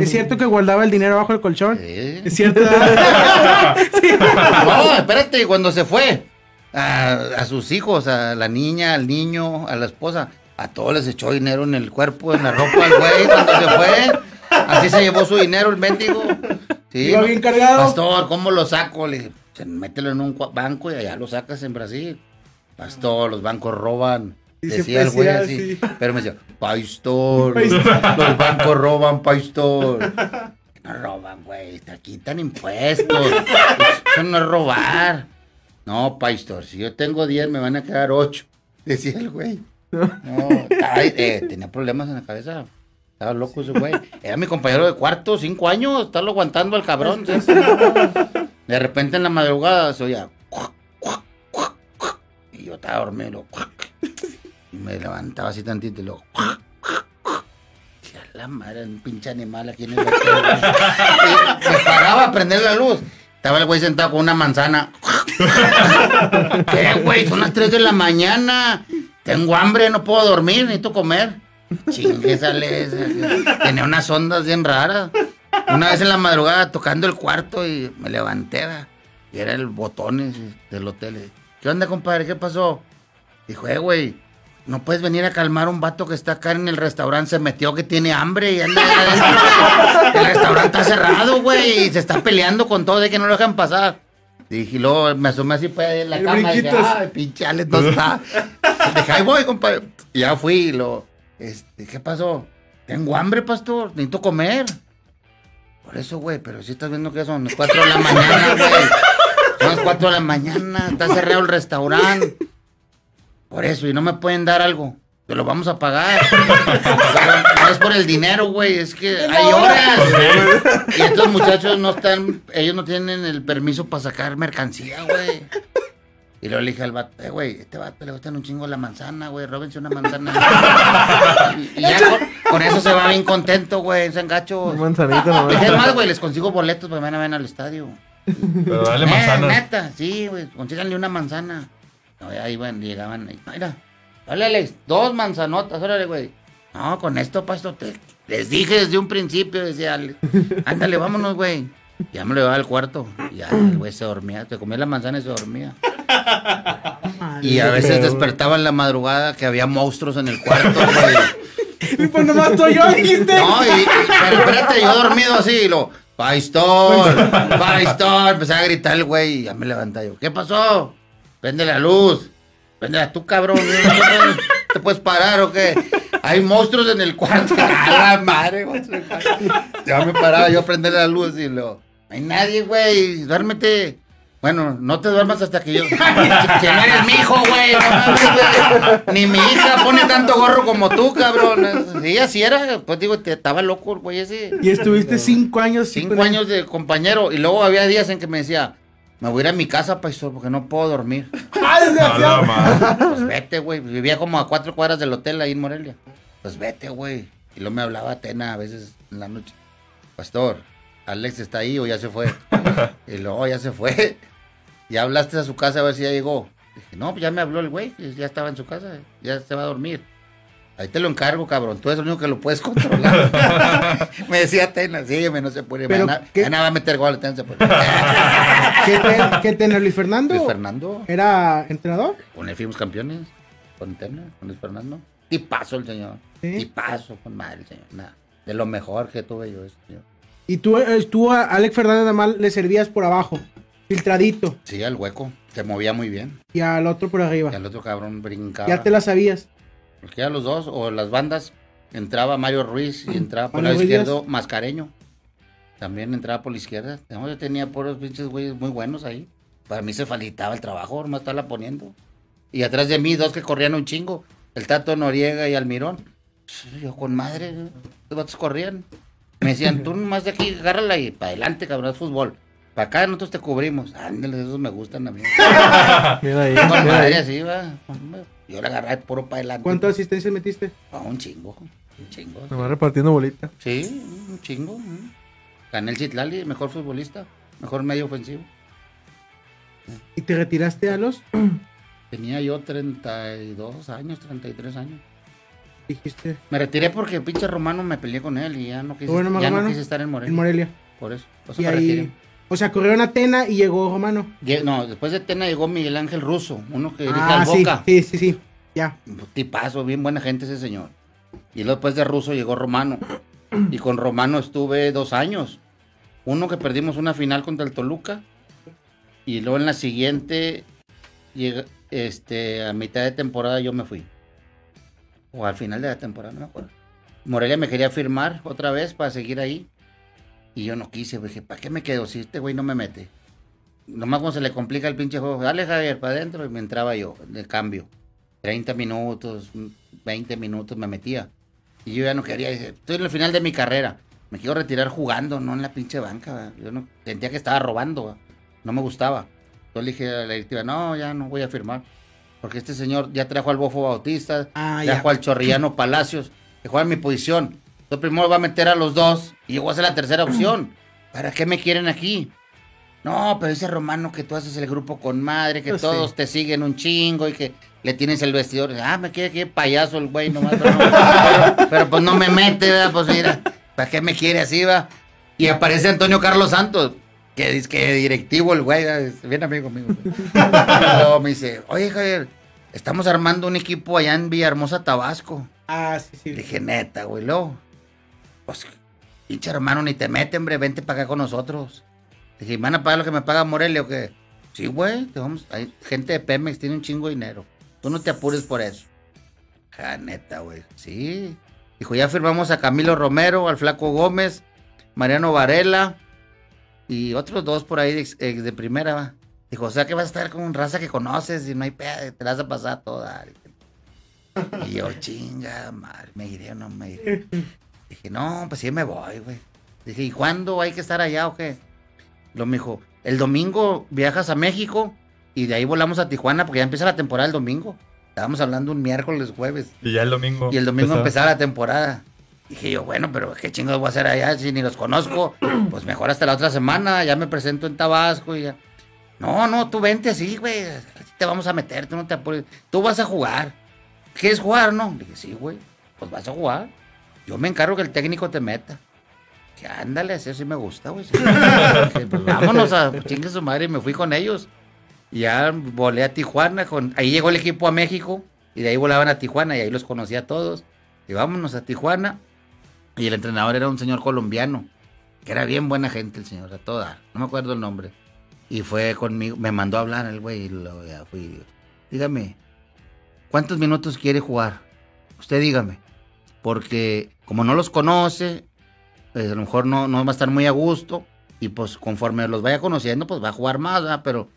¿Es cierto que guardaba el dinero bajo el colchón? Sí. ¿Es cierto? ¿verdad? No, espérate, cuando se fue a, a sus hijos, a la niña, al niño, a la esposa, a todos les echó dinero en el cuerpo, en la ropa al güey cuando se fue. Así se llevó su dinero el mendigo. Sí, Iba bien cargado. Pastor, ¿cómo lo saco? Le dije, "Se- mételo en un banco y allá lo sacas en Brasil. Pastor, los bancos roban. Y Decía el güey así. así. Pero me decía, Pastor, los bancos roban, Pastor. No roban, güey, te quitan impuestos. Eso no es robar. No, Pastor, si yo tengo 10, me van a quedar 8. Decía el güey. No, ay, eh, tenía problemas en la cabeza. Estaba loco ese güey. Era mi compañero de cuarto, cinco años, estarlo aguantando al cabrón. ¿sí? De repente en la madrugada se oía. Y yo estaba dormido. Y me levantaba así tantito y luego. cuac, cuac, cuac. Dije, "A la madre, un pinche animal aquí en el hotel, güey". Y Me paraba a prender la luz. Estaba el güey sentado con una manzana. ¿Qué, güey? Son las 3 de la mañana. Tengo hambre, no puedo dormir, necesito comer. Chingue, sale. Tenía unas ondas bien raras. Una vez en la madrugada tocando el cuarto y me levanté. ¿va? Y era el botones del hotel. ¿Qué onda, compadre? ¿Qué pasó? Dijo, eh, güey, no puedes venir a calmar a un vato que está acá en el restaurante. Se metió que tiene hambre y anda. El restaurante está cerrado, güey, y se está peleando con todo de que no lo dejan pasar. Dije, y luego me asomé así pues, en la El cama y dije, ay, pinche Alex, no está. Dije, ahí voy, compadre. Y ya fui y lo, este, ¿qué pasó? Tengo hambre, pastor, necesito comer. Por eso, güey, pero si estás viendo que son las 4 de la mañana, güey. Son las 4 de la mañana, está cerrado el restaurante. Por eso, y no me pueden dar algo. te lo vamos a pagar. Pero no es por el dinero, güey, es que hay horas. Y estos muchachos no están, ellos no tienen el permiso para sacar mercancía, güey. Y luego le dije al vato, eh, güey, este vato le gustan un chingo la manzana, güey, róbense una manzana. y, y ya con, con eso se va bien contento, güey, ese engacho. Un manzanito es más, güey, les consigo boletos para que van a ver al estadio. Pero dale Eh, manzanas. neta, sí, güey, consíganle una manzana. No, ya iban, llegaban ahí. Mira, dale, Alex, dos manzanotas, órale, güey. No, con esto, pastor, te- les dije desde un principio, decía Alex. Ándale, vámonos, güey. Ya me lo llevaba al cuarto. Y Ya, el güey se dormía, te comía la manzana y se dormía. Y a veces despertaba en la madrugada que había monstruos en el cuarto, güey. Y pues nomás estoy yo, dijiste. No, y, y- pero espérate, yo dormido así, y lo, Paistor, Paistor, empecé a gritar el güey y ya me levanté yo. ¿Qué pasó? Prende la luz. Prende tú, cabrón. ¿no te puedes- ¿Te puedes parar o qué? Hay monstruos en el cuarto. ¡A la madre! Ya me paraba yo a prender la luz y lo. No hay nadie, güey. Duérmete. Bueno, no te duermas hasta que yo. Que no eres mi hijo, güey. No. Ni mi hija pone tanto gorro como tú, cabrón. Sí, así era. Pues digo, te, estaba loco el güey ese. Y estuviste cinco años. Cinco con años de compañero. Y luego había días en que me decía, me voy a ir a mi casa, paisor, porque no puedo dormir. Madre. Pues vete, güey. Vivía como a cuatro cuadras del hotel ahí en Morelia. Pues vete, güey. Y luego me hablaba Atena a veces en la noche. Pastor, Alex está ahí o ya se fue. y luego ya se fue. Ya hablaste a su casa a ver si ya llegó. Dije, no, pues ya me habló el güey, ya estaba en su casa, ya se va a dormir. Ahí te lo encargo, cabrón. Tú eres el único que lo puedes controlar. me decía Atena, sígueme, no se puede. Pero, ¿qué? mañana va a meter gol, Atena se puede. ¿Qué, te, qué tenía Luis Fernando? Luis Fernando. ¿Era entrenador? Con él fuimos campeones. Con Terna, con Luis Fernando. Tipazo el señor. Sí. Tipazo con madre el señor. Nada. De lo mejor que tuve yo ese señor. Y tú, eh, tú a Alex Fernández nada más le servías por abajo, filtradito, Sí, al hueco. Se movía muy bien. y al otro por Y arriba. al otro cabrón brincaba. Ya te la sabías. Porque a los dos, o las bandas, entraba Mario Ruiz y entraba por Mario lado Ruiz izquierdo Mascareño. También entraba por la izquierda. Yo tenía puros pinches güeyes muy buenos ahí. Para mí se facilitaba el trabajo, nomás estarla poniendo. Y atrás de mí, dos que corrían un chingo. El Tato Noriega y Almirón. Yo con madre, los vatos corrían. Me decían, tú nomás de aquí, agárrala y para adelante, cabrón, es fútbol. Para acá nosotros te cubrimos. Ándale, esos me gustan a mí. Mira ahí, Con mira madre ahí. así, va. Yo le agarré puro para adelante. ¿Cuántas asistencias metiste? Ah, un chingo, un chingo. Me va repartiendo bolita. Sí, un chingo. mm. Gané el Citlali, mejor futbolista, mejor medio ofensivo. ¿Y te retiraste a los? Tenía yo 32 años, 33 años. Dijiste. Me retiré porque el pinche Romano me peleé con él y ya no quise, Bueno, ya no quise estar en Morelia. En Morelia. Por eso. Por eso Y me retiré. O sea, corrieron a Atena y llegó Romano. No, después de Tena llegó Miguel Ángel Russo, uno que dirige Ah, al sí, Boca. sí, sí, sí. Ya. Tipazo, bien buena gente ese señor. Y luego después de Russo llegó Romano. Y con Romano estuve dos años. Uno que perdimos una final contra el Toluca. Y luego en la siguiente, este, a mitad de temporada yo me fui. O al final de la temporada, no me acuerdo. Morelia me quería firmar otra vez para seguir ahí. Y yo no quise, dije, ¿para qué me quedo si este güey no me mete? Nomás cuando se le complica el pinche juego, dale Javier, para adentro, y me entraba yo, de cambio. 30 minutos, 20 minutos me metía. Y yo ya no quería, dije, estoy en el final de mi carrera. Me quiero retirar jugando, no en la pinche banca. Yo no sentía que estaba robando, no me gustaba. Entonces le dije a la directiva, no, ya no voy a firmar. Porque este señor ya trajo al Bofo Bautista, Ah, ya. trajo al Chorrillano Palacios, que juega en mi posición. Primero va a meter a los dos y yo voy a ser la tercera opción. ¿Para qué me quieren aquí? No, pero ese romano que tú haces el grupo con madre, que Pues todos sí. te siguen un chingo y que le tienes el vestidor. Ah, me quiere que payaso el güey nomás. Pero, no- pero- pero, pues no me mete, ¿verdad? Pues mira, ¿para qué me quiere así, va? Y aparece Antonio Carlos Santos, que dice que directivo el güey, bien amigo mío. luego me dice, oye Javier, estamos armando un equipo allá en Villahermosa, Tabasco. Ah, sí, sí. Le dije, neta, güey, luego. Pues, pinche hermano, ni te mete, hombre, vente para acá con nosotros. Le dije, ¿van a pagar lo que me paga Morelia o? Sí, güey. Hay gente de Pemex, tiene un chingo de dinero. Tú no te apures por eso. Ja, neta, güey. Sí. Dijo, ya firmamos a Camilo Romero, al Flaco Gómez, Mariano Varela y otros dos por ahí de, de primera. Dijo, o sea que vas a estar con raza que conoces y no hay pedo, te la vas a pasar toda. Y yo, chinga, madre, ¿me iré o no me iré? Dije, no, pues sí me voy, güey. Dije, ¿y cuándo hay que estar allá o qué? Lo me dijo, el domingo viajas a México y de ahí volamos a Tijuana porque ya empieza la temporada el domingo. Estábamos hablando un miércoles, jueves. Y ya el domingo. Y el domingo empezaba. la temporada. Dije yo, bueno, pero ¿qué chingados voy a hacer allá si ni los conozco? Pues mejor hasta la otra semana, ya me presento en Tabasco y ya. No, no, tú vente así, güey. Así te vamos a meter, tú no te apures. Tú vas a jugar. ¿Quieres jugar, no? Dije, sí, güey. Pues vas a jugar. Yo me encargo que el técnico te meta. Que ándale, eso sí me gusta, güey. Sí. Pues vámonos a chingue su madre y me fui con ellos. Y ya volé a Tijuana. Con... Ahí llegó el equipo a México y de ahí volaban a Tijuana y ahí los conocí a todos. Y vámonos a Tijuana. Y el entrenador era un señor colombiano, que era bien buena gente el señor, a toda. No me acuerdo el nombre. Y fue conmigo, me mandó a hablar el güey y lo, ya fui. Dígame, ¿cuántos minutos quiere jugar? Usted dígame. Porque como no los conoce, pues a lo mejor no, no va a estar muy a gusto. Y pues conforme los vaya conociendo, pues va a jugar más, ¿verdad? Pero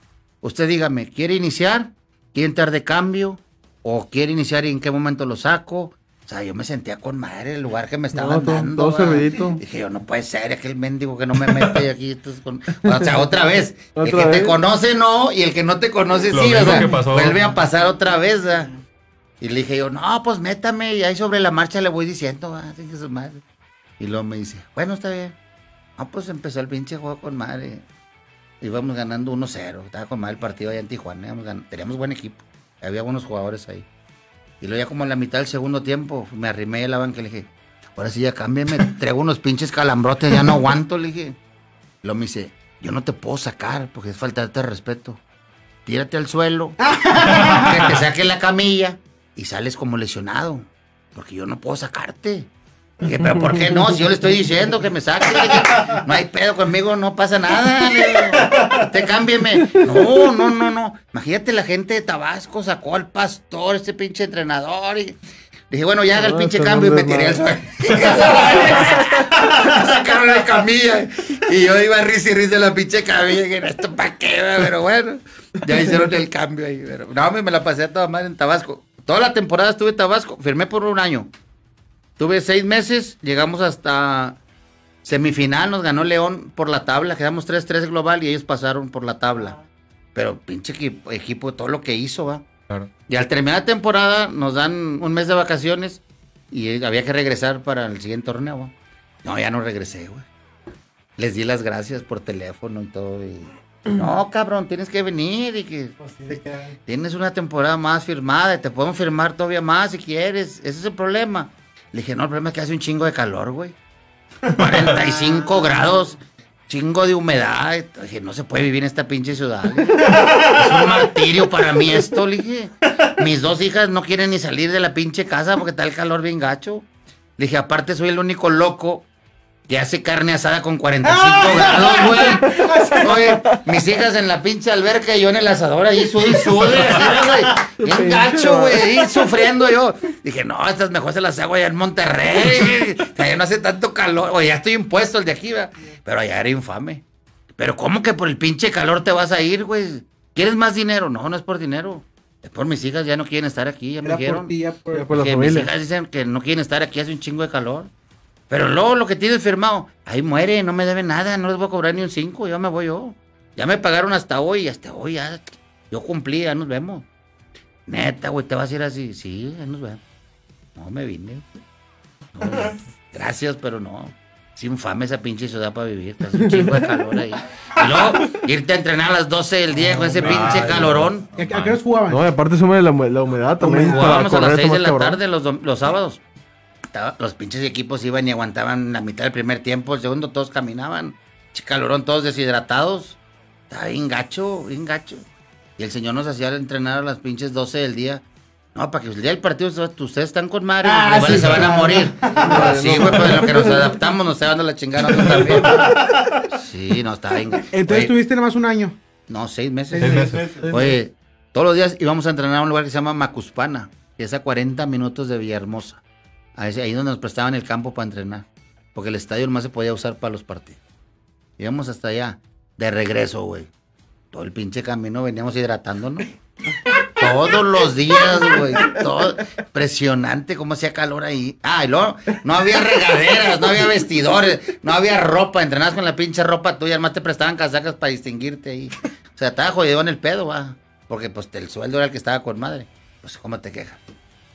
usted dígame, ¿quiere iniciar? ¿Quiere entrar de cambio? ¿O quiere iniciar y en qué momento lo saco? O sea, yo me sentía con madre el lugar que me estaban todo- dando. todo servidito. Dije yo, no puede ser aquel mendigo que no me mete aquí. entonces con- O sea, otra vez. el Otra que te vez. conoce no, y el que no te conoce Lo sí. O sea, que pasó. vuelve a pasar otra vez. ¿verdad? Y le dije yo, no, pues métame. Y ahí sobre la marcha le voy diciendo, que su madre. Y luego me dice, bueno, está bien. Ah, pues empezó el pinche juego con madre. Íbamos ganando 1-0. Estaba con madre el partido allá en Tijuana. íbamos gan- Teníamos buen equipo. Había buenos jugadores ahí. Y luego ya como en la mitad del segundo tiempo, me arrimé a la banca y le dije, ahora sí ya cámbiame, traigo unos pinches calambrotes, ya no aguanto, le dije. Luego me dice, yo no te puedo sacar porque es faltarte de respeto. Tírate al suelo, que te saque la camilla y sales como lesionado. Porque yo no puedo sacarte. Dije, pero ¿por qué no? Si yo le estoy diciendo que me saque, no hay pedo conmigo, no pasa nada. Te cámbieme. No, no, no, no. Imagínate la gente de Tabasco sacó al pastor, este pinche entrenador. Y... Dije, bueno, ya haga el No, pinche cambio y me tiré al suelo. Sacaron la camilla. Y yo iba risa y risa la pinche camilla. Y dije, ¿esto para qué? va?" Pero bueno, ya hicieron el cambio ahí. Pero, no, me la pasé a toda madre en Tabasco. Toda la temporada estuve en Tabasco. Firmé por un año. Tuve seis meses. Llegamos hasta semifinal. Nos ganó León por la tabla. Quedamos 3-3 global y ellos pasaron por la tabla. Pero pinche equipo, equipo todo lo que hizo, va. Claro. Y al terminar la temporada nos dan un mes de vacaciones y había que regresar para el siguiente torneo. ¿va? No, ya no regresé, güey. Les di las gracias por teléfono y todo. y, no, cabrón, tienes que venir y que tienes una temporada más firmada y te podemos firmar todavía más si quieres. Ese es el problema. Le dije, no, el problema es que hace un chingo de calor, güey. 45 grados, chingo de humedad. Dije, no se puede vivir en esta pinche ciudad. güey. Es un martirio para mí esto, le dije. Mis dos hijas no quieren ni salir de la pinche casa porque está el calor bien gacho. Le dije, aparte soy el único loco que hace carne asada con 45 grados, güey. Oye, mis hijas en la pinche alberca y yo en el asador ahí sude y sude. Bien gacho, güey, ahí sufriendo yo. Dije, no, estas mejor se las hago allá en Monterrey. Allá no hace tanto calor. Oye, ya estoy impuesto el de aquí, ¿verdad? Pero allá era infame. Pero ¿cómo que por el pinche calor te vas a ir, güey? ¿Quieres más dinero? No, no es por dinero. Es por mis hijas, ya no quieren estar aquí, ya me Era dijeron. por ti, ya por- Ya por la que mis hijas dicen que no quieren estar aquí, hace un chingo de calor. Pero luego lo que tienes firmado, ahí muere, no me debe nada, no les voy a cobrar ni un 5, ya me voy yo. Ya me pagaron hasta hoy, hasta hoy ya. Yo cumplí, ya nos vemos. Neta, güey, te vas a ir así. Sí, ya nos vemos. No me vine. No, gracias, pero no. Es infame esa pinche ciudad para vivir. Hace un chingo de calor ahí. Y luego irte a entrenar a las 12 del día con ese pinche calorón. ¿A, a qué horas jugaban? No, aparte sube la, la humedad también. para Jugábamos a las correr 6 de la tarde los sábados. Estaba- los pinches equipos iban y aguantaban la mitad del primer tiempo, el segundo todos caminaban. Calorón, todos deshidratados. Estaba bien gacho, bien gacho. Y el señor nos hacía entrenar a las pinches 12 del día. No, para que el día del partido ustedes están con madre, Ah, igual sí, se van a morir. Sí, güey, pues en lo que nos adaptamos nos está dando la chingada nosotros también. Sí, no, estaba bien. gacho. Entonces Oye, tuviste nada más un año. no, seis meses. Seis meses. Oye, todos los días íbamos a entrenar a un lugar que se llama Macuspana, que es a 40 minutos de Villahermosa. Ahí donde nos prestaban el campo para entrenar, porque el estadio nomás se podía usar para los partidos. Íbamos hasta allá, de regreso, güey. Todo el pinche camino veníamos hidratándonos. Todos los días, güey. Todo, impresionante cómo hacía calor ahí. Ah, y luego no había regaderas, no había vestidores, no había ropa. Entrenabas con la pinche ropa tuya, además te prestaban casacas para distinguirte ahí. O sea, estaba jodido en el pedo, va. Porque pues el sueldo era el que estaba con madre. Pues, ¿cómo te quejas?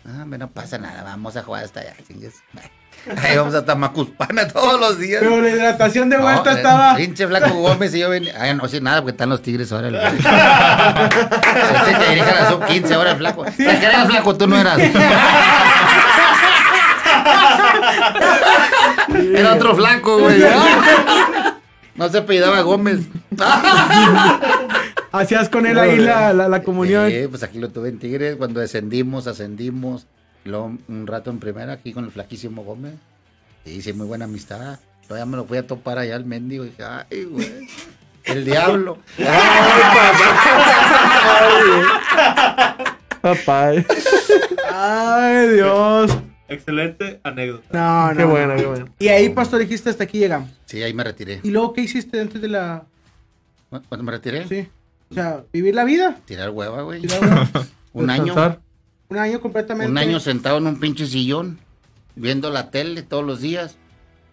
Ah, no pasa nada, vamos a jugar hasta allá. Ahí vamos a Tamacuspana todos los días. Pero la hidratación de vuelta No, estaba. Pinche flaco Gómez y yo venía. Ay, no sé nada porque están los tigres ahora. el dirige la sub 15 ahora flaco. ¿De qué eras flaco? Tú no eras. Era otro flaco, güey. No se apellidaba Gómez. Hacías con él ahí la, la, la comunión. Sí, pues aquí lo tuve en Tigres. Cuando descendimos, ascendimos. Luego un rato en primera aquí con el flaquísimo Gómez. Y hice muy buena amistad. Todavía me lo fui a topar allá al mendigo. Y dije, ay, güey. El diablo. Papá. Ay, Dios. Excelente anécdota. No, no. Qué no. bueno, qué bueno. Y ahí, pastor, dijiste hasta aquí llegamos. Sí, ahí me retiré. ¿Y luego qué hiciste antes de la. ¿Cuándo me retiré? Sí. O sea, vivir la vida? Tirar hueva, güey. Tirar Un año. Un año completamente. Un año sentado en un pinche sillón, viendo la tele todos los días.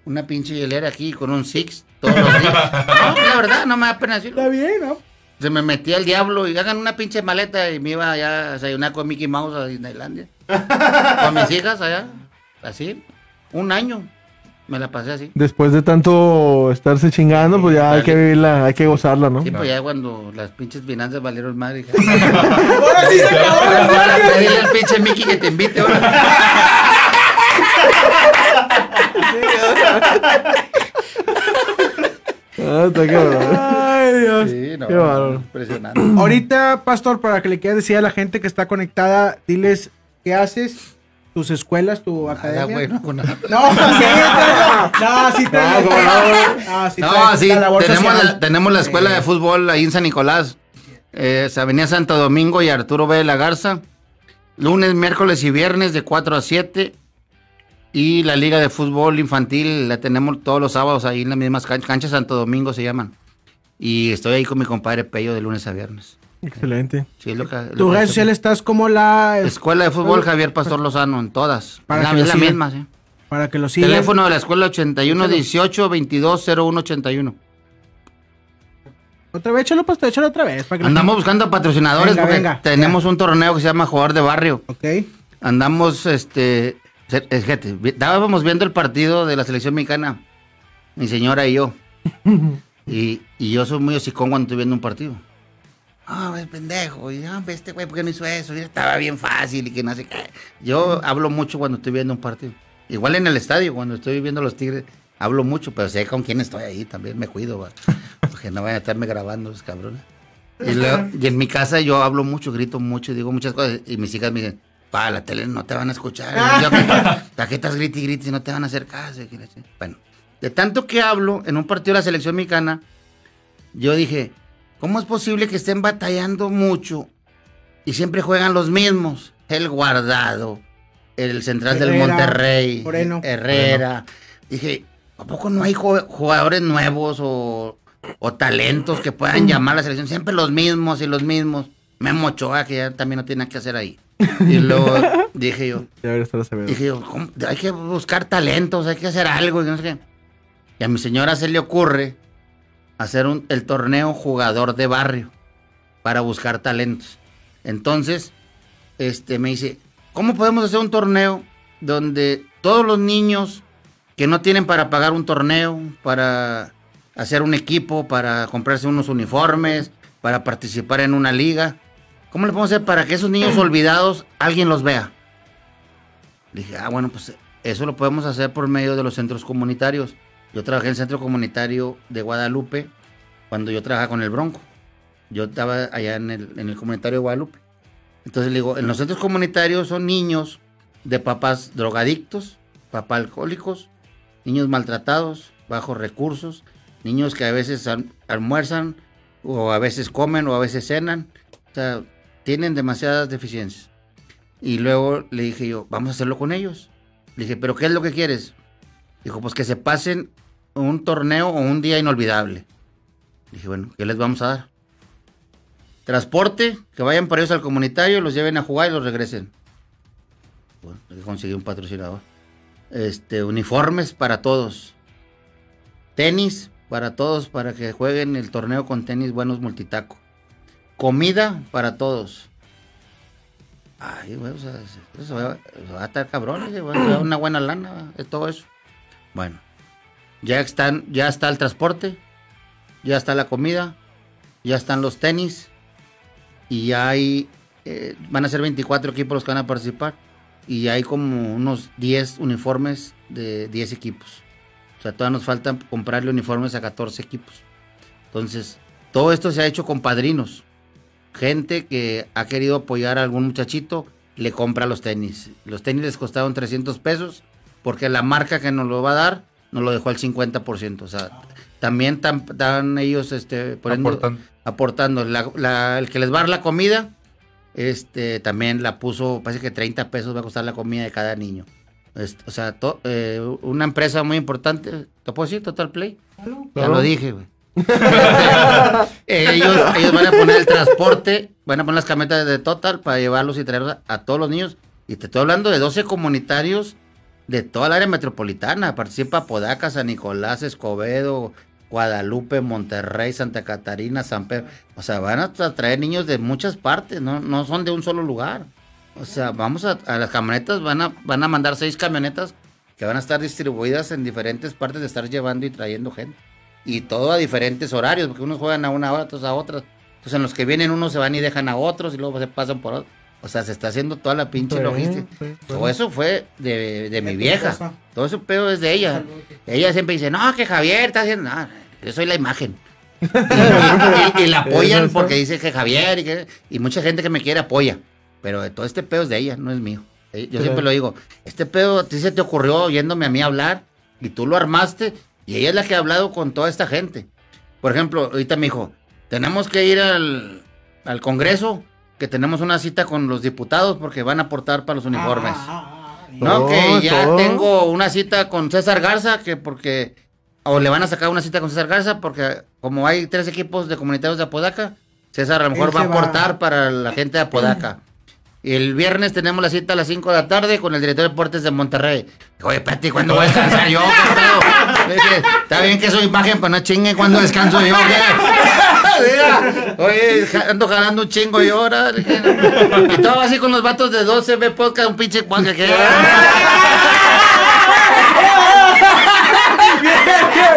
Una pinche hielera aquí con un six todos los días. No, la verdad, no me da pena decirlo. Está bien, ¿no? Se me metía el diablo y hagan una pinche maleta y me iba allá a desayunar con Mickey Mouse a Disneylandia. con mis hijas allá. Así. Un año. Me la pasé así. Después de tanto estarse chingando, pues ya hay que vivirla, hay que gozarla, ¿no? Sí, pues ya cuando las pinches finanzas valieron madre. Ahora sí se acabó la Ahora. Dile al pinche Mickey que te invite ahora. Ah, está cabrón. Ay, Dios. Sí, no, Qué bárbaro. impresionante. Ahorita, pastor, para que le quieras decir a la gente que está conectada, diles qué haces, tus escuelas, tu Nada, academia. güey, no, no. No, sí, traigo- no, sí, traigo- No, no, sí, No, traigo sí, la tenemos la, tenemos la escuela Eh. de fútbol ahí en San Nicolás. Eh, Avenida Santo Domingo y Arturo B. de la Garza. Lunes, miércoles y viernes de 4 a 7. Y la liga de fútbol infantil la tenemos todos los sábados ahí en las mismas canchas. Canchas Santo Domingo se llaman. Y estoy ahí con mi compadre Pello de lunes a viernes. Excelente. Sí, es lo que, lo Tu red social estás como la... Escuela de fútbol Javier Pastor Lozano en todas. Para la, que es la sigan. misma, sí. Para que lo sigan. Teléfono de la escuela 81 18 22 01 81. Otra vez, échalo, pastor, échalo otra vez. Para que la Andamos buscando patrocinadores Venga, porque venga, tenemos un torneo que se llama Jugador de Barrio. Ok. Andamos, este, fíjate, estábamos viendo el partido de la selección mexicana, mi señora y yo. y, y yo soy muy hocicón cuando estoy viendo un partido. Ah, güey, pendejo. Y, ah, este güey, ¿por qué no hizo eso? Y estaba bien fácil y que no sé qué. Yo hablo mucho cuando estoy viendo un partido. Igual en el estadio, cuando estoy viendo los Tigres, hablo mucho, pero sé con quién estoy ahí también, me cuido, va. Porque no vayan a estarme grabando los cabrones. Y, luego- y en mi casa yo hablo mucho, grito mucho, digo muchas cosas. Y mis hijas me dicen, pa, la tele no te van a escuchar. Yo, ¿Para qué estás grite y grite si no te van a hacer caso? Bueno, de tanto que hablo en un partido de la selección mexicana, yo dije, ¿cómo es posible que estén batallando mucho y siempre juegan los mismos? El guardado, el central del Monterrey, Moreno. Herrera. Dije, ¿a poco no hay ju- jugadores nuevos o, o talentos que puedan llamar a la selección? Siempre los mismos y los mismos. Memo Ochoa, que ya también no tiene nada que hacer ahí. Y luego dije yo. Dije yo, ¿cómo? hay que buscar talentos, hay que hacer algo. Y, no sé qué. y a mi señora se le ocurre hacer un- el torneo jugador de barrio para buscar talentos. Entonces, este, me dice, ¿cómo podemos hacer un torneo donde todos los niños que no tienen para pagar un torneo, para hacer un equipo, para comprarse unos uniformes, para participar en una liga, ¿cómo le podemos hacer para que esos niños olvidados alguien los vea? Le dije, ah, bueno, pues eso lo podemos hacer por medio de los centros comunitarios. Yo trabajé en el centro comunitario de Guadalupe cuando yo trabajaba con el Bronco. Yo estaba allá en el, en el comunitario de Guadalupe. Entonces le digo, en los centros comunitarios son niños de papás drogadictos, papás alcohólicos, niños maltratados, bajos recursos, niños que a veces al- almuerzan o a veces comen o a veces cenan. O sea, tienen demasiadas deficiencias. Y luego le dije yo, vamos a hacerlo con ellos. Le dije, ¿pero qué es lo que quieres? Dijo, pues que se pasen un torneo o un día inolvidable. Dije, bueno, ¿qué les vamos a dar? transporte, que vayan por ellos al comunitario, los lleven a jugar y los regresen. Bueno, conseguir un patrocinador. Este, uniformes para todos. Tenis para todos, para que jueguen el torneo con tenis buenos multitaco. Comida para todos. Ay, güey, eso va, va a estar cabrón, una buena lana, es todo eso. Bueno, ya están, ya está el transporte, ya está la comida, ya están los tenis y ya hay, eh, van a ser 24 equipos los que van a participar y hay como unos 10 uniformes de 10 equipos. O sea, todavía nos falta comprarle uniformes a 14 equipos. Entonces, todo esto se ha hecho con padrinos. Gente que ha querido apoyar a algún muchachito, le compra los tenis. Los tenis les costaron 300 pesos porque la marca que nos lo va a dar nos lo dejó al 50%. O sea, también están ellos este, poniendo- Aportando. aportando. La- la- el que les va a dar la comida, este, también la puso, parece que 30 pesos va a costar la comida de cada niño. Este, o sea, to- eh, una empresa muy importante, ¿te puedo decir? Total Play. Ya lo dije, güey. ellos, ellos van a poner el transporte, van a poner las camionetas de Total para llevarlos y traerlos a, a todos los niños. Y te estoy hablando de 12 comunitarios de toda el área metropolitana. Participa Podaca, San Nicolás, Escobedo, Guadalupe, Monterrey, Santa Catarina, San Pedro. O sea, van a tra- traer niños de muchas partes, no, no son de un solo lugar. O sea, vamos a, a las camionetas, van a, van a mandar seis camionetas que van a estar distribuidas en diferentes partes de estar llevando y trayendo gente. Y todo a diferentes horarios, porque unos juegan a una hora, otros a otras. Entonces en los que vienen unos se van y dejan a otros y luego se pasan por otros. O sea, se está haciendo toda la pinche Sí, logística. sí, Todo eso fue de, de mi vieja. Todo ese pedo es de ella. Ella siempre dice, no, que Javier está haciendo... No, yo soy la imagen. Y, y- y la apoyan porque dice que Javier y, que- y mucha gente que me quiere apoya. Pero todo este pedo es de ella, no es mío. Eh, Yo siempre lo digo, este pedo a ti se te ocurrió oyéndome a mí hablar y tú lo armaste y ella es la que ha hablado con toda esta gente. Por ejemplo, ahorita me dijo, tenemos que ir al, al Congreso, que tenemos una cita con los diputados porque van a aportar para los uniformes. No, Todo, que ya todo. tengo una cita con César Garza, que porque. O le van a sacar una cita con César Garza, porque como hay tres equipos de comunitarios de Apodaca, César a lo mejor va a aportar para la gente de Apodaca. Y el viernes tenemos la cita a las 5 de la tarde con el director de deportes de Monterrey. Oye, Pati, ¿cuándo voy a descansar yo? ¿Qué pedo?" Le dije, Está bien que soy imagen, pero no chingue cuando descanso yo. ¿qué?" Oye, ando jalando un chingo yo ahora. Y todo así con los vatos de 12B podcast, un pinche podcast que...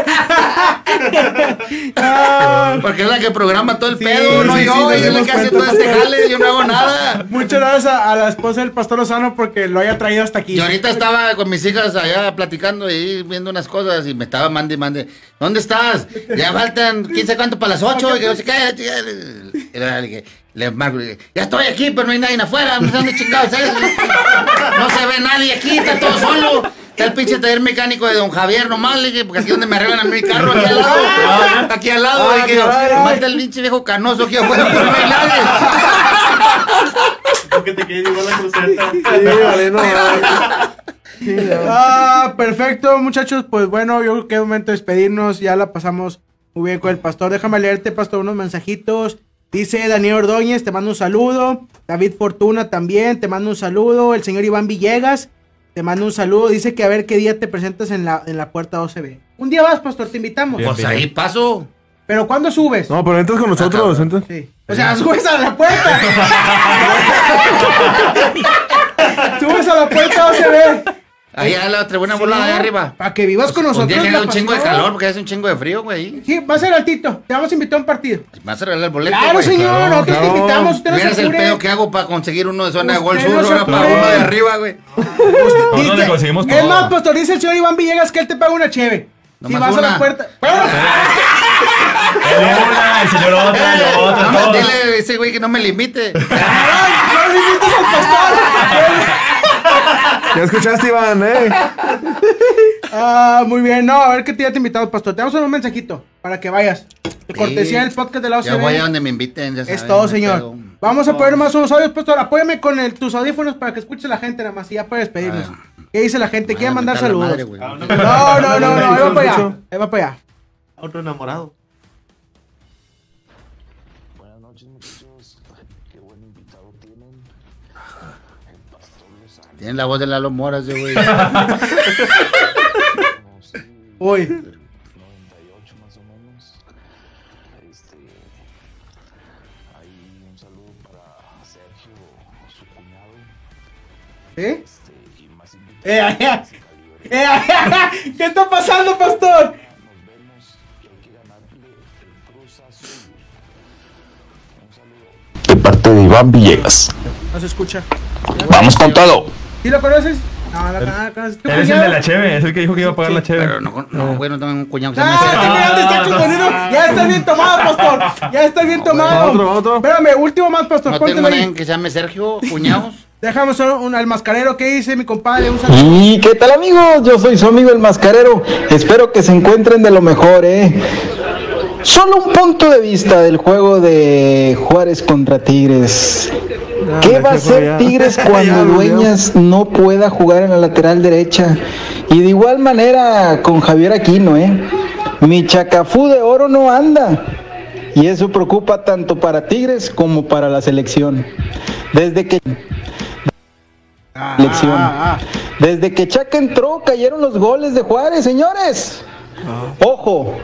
Porque es la que programa todo el Sí, pedo, no sí, yo, sí, es la que hace todo este jale, yo no hago nada. Muchas gracias a, a la esposa del pastor Lozano porque lo haya traído hasta aquí. Y ahorita estaba con mis hijas allá platicando y viendo unas cosas y me estaba mande y mande. ¿Dónde estás? Ya faltan 15 cuánto para las 8. Y sé qué. Y le dije, le marco, ya estoy aquí, pero no hay nadie afuera. No sé dónde chingados es. No se ve nadie aquí, está todo solo. Está el pinche taller mecánico de don Javier nomás, le dije, porque aquí es donde me arreglan a mi carro, aquí al lado. Aquí al lado, Ah, le dije, está el pinche viejo canoso aquí afuera, pero no hay nadie. Porque te quieres igual la cruceta. Sí, vale, no, vale. Sí, ya. Ah, perfecto, muchachos. Pues bueno, yo creo que es momento de despedirnos. Ya la pasamos muy bien con el pastor. Déjame leerte, pastor, unos mensajitos. Dice Daniel Ordóñez, te mando un saludo. David Fortuna también, te mando un saludo. El señor Iván Villegas, te mando un saludo. Dice que a ver qué día te presentas en la, en la puerta OCB. Un día vas, pastor, te invitamos. Bien. Pues ahí paso. Pero ¿cuándo subes? No, pero entras con nosotros, entras. Sí. O sea, subes a la puerta. subes a la puerta OCB. Ahí a la tribuna Sí, volada de ¿no? arriba. Para que vivas con Un nosotros. día la haga un chingo de calor porque hace un chingo de frío, güey. Sí, va a ser altito. Te vamos a invitar a un partido. Me vas a regalar el boleto, Claro, güey. señor. claro, nosotros te invitamos. Usted no el pedo que hago para conseguir uno de zona de Gol Sur, no ahora para uno de arriba, güey. Nosotros le conseguimos Es todo. más, pastor, dice el señor Iván Villegas que él te paga una cheve. Si Nomás vas a la puerta. El una, el señor otra, el otro, No dile a ese güey que no me limite. No le invites al pastor. Ya escuchaste, Iván, ¿eh? Ah, muy bien. No, a ver qué día te invitamos, pastor. Te damos un mensajito para que vayas. De cortesía del podcast de la Ya voy a OCB. donde me inviten, ya Es saben, todo, señor. Vamos a poner más unos audios, pastor. Apóyame con el- tus audífonos para que escuche la gente nada más y ya para despedirnos. Ah. ¿Qué dice la gente? ¿Quiere mandar saludos? madre. Ah, no. No, no, no, no. Ahí va para allá. Ahí va para allá. Otro enamorado. Tiene la voz de Lalo Mora ese güey. Uy. 98 más o menos. Este, ahí un saludo para Sergio, su cuñado. ¿Eh? Este, y más Eh, ay, ay. Eh, ay, ¿Qué está pasando, pastor? Nos vemos y hay que ganarle el Cruz Azul. Un saludo. de parte de Iván Villegas. No se escucha. Vamos con todo. ¿Sí lo conoces? No, no, no, no conoces. ¿Tu Eres el de la cheve, es el que dijo que iba a pagar la cheve. Pero no, no, güey, no tengo un cuñado que se Ah, está confundiendo. Ya está bien tomado, pastor. Ya está bien tomado. Otro, otro. Espérame, último más, pastor. No tengo nadie que se llame Sergio, cuñados. Déjame solo un, al mascarero que dice mi compadre. Un. ¿Y qué tal amigos? Yo soy su amigo el mascarero. Espero que se encuentren de lo mejor, ¿eh? Solo un punto de vista del juego de Juárez contra Tigres. ¿Qué va a hacer Tigres cuando Dueñas no pueda jugar en la lateral derecha? Y de igual manera con Javier Aquino, ¿eh? Mi chacafú de oro no anda. Y eso preocupa tanto para Tigres como para la selección. Desde que Ah, Lección. ah, ah. Desde que Chaca entró, cayeron los goles de Juárez, señores. Ojo,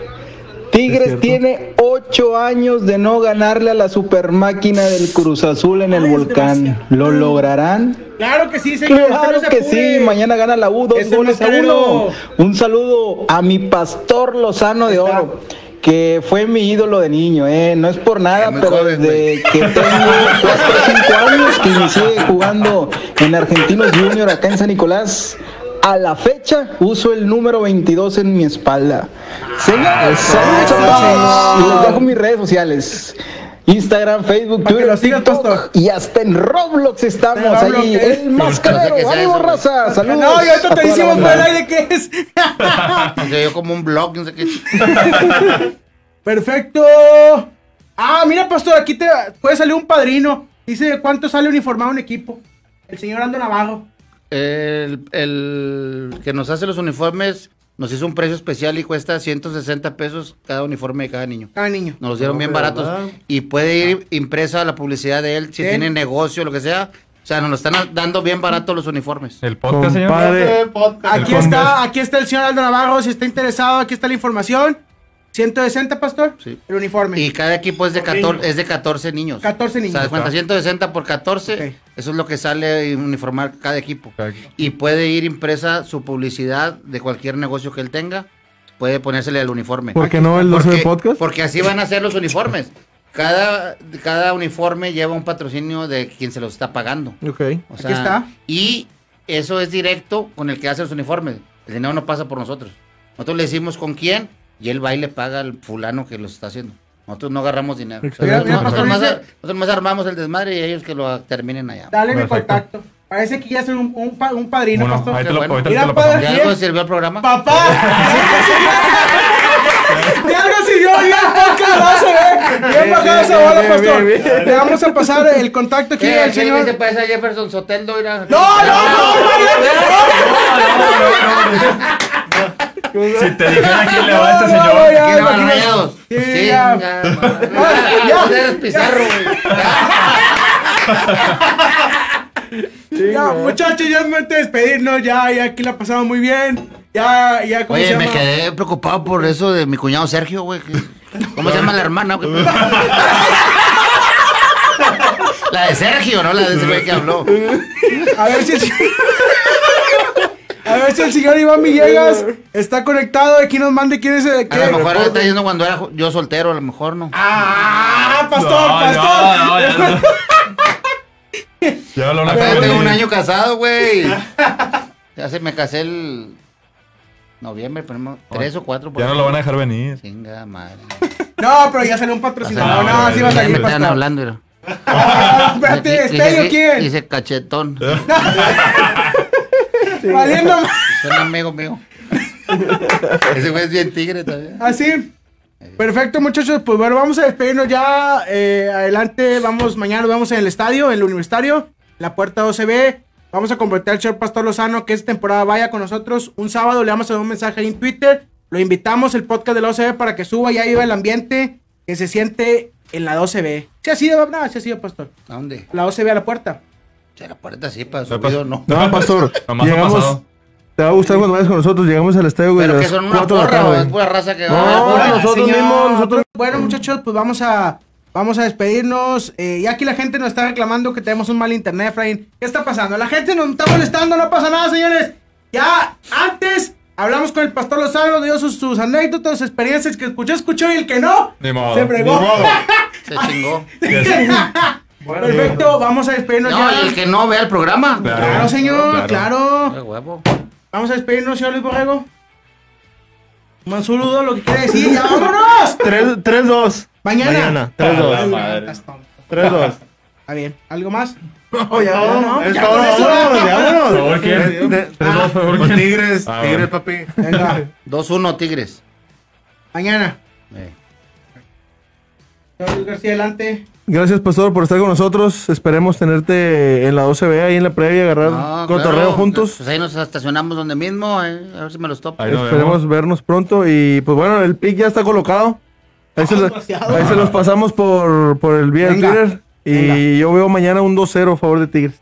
Tigres tiene ocho años de no ganarle a la super máquina del Cruz Azul en el Ay, volcán. demasiado. ¿Lo lograrán? Claro que sí, señor. Claro que sí, mañana gana la U dos Es goles a uno. Un saludo a mi pastor Lozano de. Oro, que fue mi ídolo de niño, ¿eh? No es por nada, pero joven, desde que tengo 4 o 5 años que inicié jugando en Argentinos Junior acá en San Nicolás. A la fecha uso el número 22 en mi espalda. Señores, saludos a todos. Y les dejo mis redes sociales. Instagram, Facebook, que Twitter, TikTok y hasta en Roblox estamos Roblox, ahí. ¿eh? El mascarero, No sé ánimo eso, raza, saludos. No, y ahorita a te banda. por el aire qué es. O sea, yo como un blog, no sé qué. Perfecto. Ah, mira, pastor, aquí te puede salir un padrino. Dice cuánto sale uniformado un equipo. El señor Ando Navarro. El, el que nos hace los uniformes nos hizo un precio especial y cuesta 160 pesos cada uniforme de cada niño. Cada niño. Nos los dieron No, bien baratos. verdad. Y puede ir impresa la publicidad de él si tiene negocio, lo que sea. O sea, nos lo están dando bien barato los uniformes. El podcast, señor. Aquí El está, aquí está el señor Aldo Navarro. Si está interesado, aquí está la información. 160, pastor. Sí. El uniforme. Y cada equipo es de 14, es de 14 niños. 14 niños. O sea, de cuenta, 160 por 14, Ok. eso es lo que sale uniformar cada equipo. Y puede ir impresa su publicidad de cualquier negocio que él tenga, puede ponérsele el uniforme. ¿Por qué no el 12 de Porque- podcast? Porque así van a ser los uniformes. Cada, cada uniforme lleva un patrocinio de quien se los está pagando. Ok. O Aquí sea, está. Y eso es directo con el que hace los uniformes. El dinero no pasa por nosotros. Nosotros le decimos con quién y él va y le paga al fulano que los está haciendo. Nosotros no agarramos dinero. O sea, nosotros, más, dice- nosotros más armamos el desmadre y ellos que lo terminen allá. Dale mi contacto. Parece que ya es un, un, pa- un padrino, pastor. ahí te lo, Qué bueno. ahorita Mira, te lo padre. pasamos. ¿Ya Bien. algo sirvió el programa? ¡Papá! De algo sirvió bien el podcast, no se ve. Bien bajado esa bola, bien, pastor. bien, bien. Le vamos a pasar el contacto aquí al ¿Qué señor. se parece a Jefferson Soteldo? Mira. ¡No, no, no! Si te dijera quién le va a este señor. ¿Quién le rayados? Sí, ya. ya. Eres Pizarro, güey. Ya, muchachos, ya es momento de despedirnos. Ya, ya aquí la pasamos muy bien. Ya, ya, ¿cómo se Oye, me quedé preocupado por eso de mi cuñado Sergio, güey. ¿Cómo se llama la hermana? La de Sergio, ¿no? La de ese güey que habló. A ver si a ver si el señor Iván Villegas está conectado. Aquí nos mande quién es el. A lo mejor está diciendo cuando era yo soltero, a lo mejor no. ¡Ah! ¡Pastor, No, pastor! no, no, ya no. Acá ya tengo un año casado, güey. Ya se me casé el noviembre, ponemos tres o cuatro. por Ya no lo van a dejar venir. Chinga madre. No, pero ya salió un patrocinador. No, No, sí va a Ya salir, me están hablando. Ah, espérate, Dice- ¿Estadio dice- quién? Dice cachetón. Valiendo más. Es un amigo mío. Ese güey es bien tigre también. Así. Perfecto, muchachos. Pues bueno, vamos a despedirnos ya. eh, adelante, vamos. Mañana nos vemos en el estadio, en el universitario. La puerta OCB. Vamos a convertir al señor Pastor Lozano, que esta temporada vaya con nosotros. Un sábado le vamos a dar un mensaje ahí en Twitter. Lo invitamos el podcast de la OCB para que suba y ahí viva el ambiente que se siente en la OCB. Si ha sido, no, si ha sido, Pastor. ¿A dónde? La OCB a la puerta. Se la puerta sí, para No, subido no. No, pastor. Llegamos, te va a gustar cuando vayas con nosotros. Llegamos al estadio, güey, Pero que son una 4 de la porra, es pura raza que No, va. Nosotros señor. mismos, nosotros- Bueno, muchachos, pues vamos a vamos a despedirnos. Eh, ya aquí la gente nos está reclamando que tenemos un mal internet, Efraín. ¿Qué está pasando? La gente nos está molestando, no pasa nada, señores. Ya antes hablamos con el pastor Lozano, dio sus, sus anécdotas, sus experiencias que escuchó, escuchó y el que no, Ni modo. se fregó. Se chingó. Perfecto, vamos a despedirnos No, ya. el que no vea el programa. Claro, señor, claro. Qué huevo. Vamos a despedirnos, señor Luis Borrego. Un saludo, lo que quiere decir. ¡Ya vámonos! 3-2. Mañana. Mañana. Ay, 3-2. madre. Estás tonto. 3-2. Está bien. ¿Algo más? No, ya no, Es ya todo, con eso. vámonos, ya vámonos. ¿Por qué? De- de- Tres, dos, ¿por Con qué? Tigres, Ah, Tigres, bueno. papi. Venga, 2-1 Tigres. mañana. Eh. Señor Luis García, adelante. Gracias, pastor, por estar con nosotros. Esperemos tenerte en la 12B, ahí en la previa, agarrar No, cotorreo claro, juntos. Pues ahí nos estacionamos donde mismo, eh, a ver si me los topo. Esperemos vemos. vernos pronto. Y pues bueno, el pick ya está colocado. Ahí, se, lo- desgraciado. ahí se los pasamos por, por el vía Twitter. Y venga. yo veo mañana un 2-0 a favor de Tigres.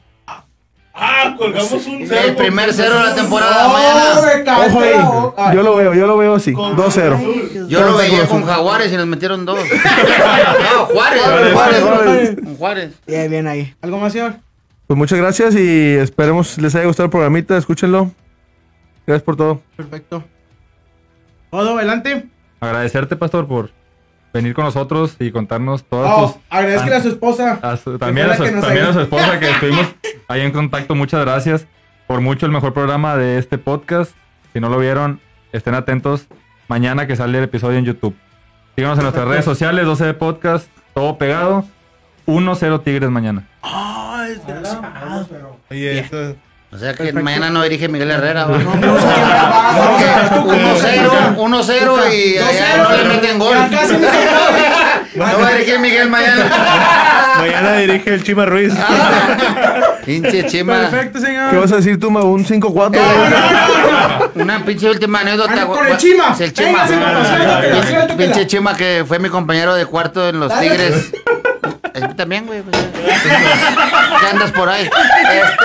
Ah, colgamos un El primer cero de la temporada ¡Oh, mañana. me cae Ojo ahí. Yo lo veo, yo lo veo así. 2-0. Yo lo veía con Jaguares y nos metieron dos. no, Juárez, Juárez, Juárez, Juárez. Con Juárez. Bien, bien ahí. ¿Algo más, señor? Pues muchas gracias y esperemos les haya gustado el programita. Escúchenlo. Gracias por todo. Perfecto. Todo, adelante. Agradecerte, pastor, por venir con nosotros y contarnos todas Oh, tus... agradezca a su esposa. a su- también a su, también a su esposa que estuvimos ahí en contacto. Muchas gracias por mucho el mejor programa de este podcast. Si no lo vieron, estén atentos mañana que sale el episodio en YouTube. Síganos en nuestras redes sociales, 12 de podcast, todo pegado. 1-0 Tigres mañana. Ay, desgraciado. Oye, esto- O sea que mañana no dirige Miguel Herrera. ¿va? No, pero eso quién va, no, 1-0, 1-0 y allá no le meten gol. Ya casi me No va a dirigir Miguel mañana. Mañana dirige el Chima Ruiz. Pinche chima. Perfecto, señor. ¿Qué vas a decir tú, Ma? Un 5-4. Una pinche última anécdota. Ah, güey. con el Chima. Es el chima. Pinche- chima que fue mi compañero de cuarto en los. Tigres. Eh, También, güey. pues, ¿Qué andas por ahí? Este-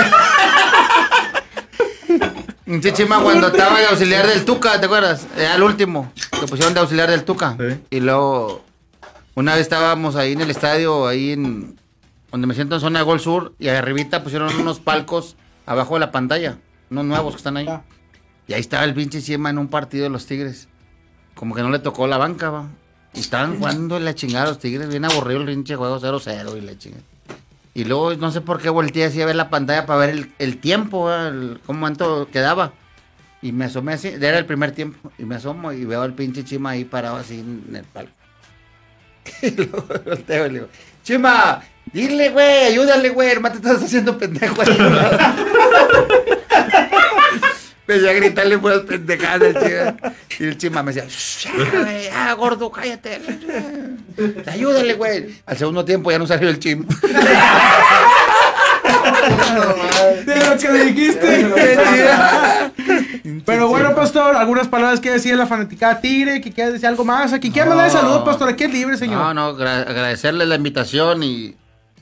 Pinche chima cuando estaba de auxiliar del Tuca, ¿te acuerdas? Era el último. Lo pusieron de auxiliar del Tuca. Sí. Y luego, una vez estábamos ahí en el estadio, ahí en donde me siento en zona de Gol Sur, y arribita pusieron unos palcos abajo de la pantalla, unos nuevos que están ahí. Y ahí estaba el pinche Chima en un partido de los Tigres. Como que no le tocó la banca, va. Y estaban jugando en la chingada los Tigres, bien aburrido el pinche juego 0-0 y la chingada. Y luego no sé por qué volteé así a ver la pantalla para ver el, tiempo, el, cómo cuánto quedaba. Y me asomé así, era el primer tiempo. Y me asomo y veo al pinche Chima ahí parado así en el palo. Y luego volteo y le digo, Chima, dile, güey, ayúdale, güey, hermano, te estás haciendo pendejo. ahí". Empecé a gritarle puras pendejadas. Y el Chima me decía, "Shh, ya, ya, gordo, cállate. Ayúdale, güey. Al segundo tiempo ya no salió el Chima. De lo que dijiste. Pero bueno, pastor, algunas palabras que decir la fanaticada Tigre, que quieras decir algo más. Aquí quiere mandar saludos, pastor. Aquí es libre, señor. No, no, gra- agradecerle la invitación y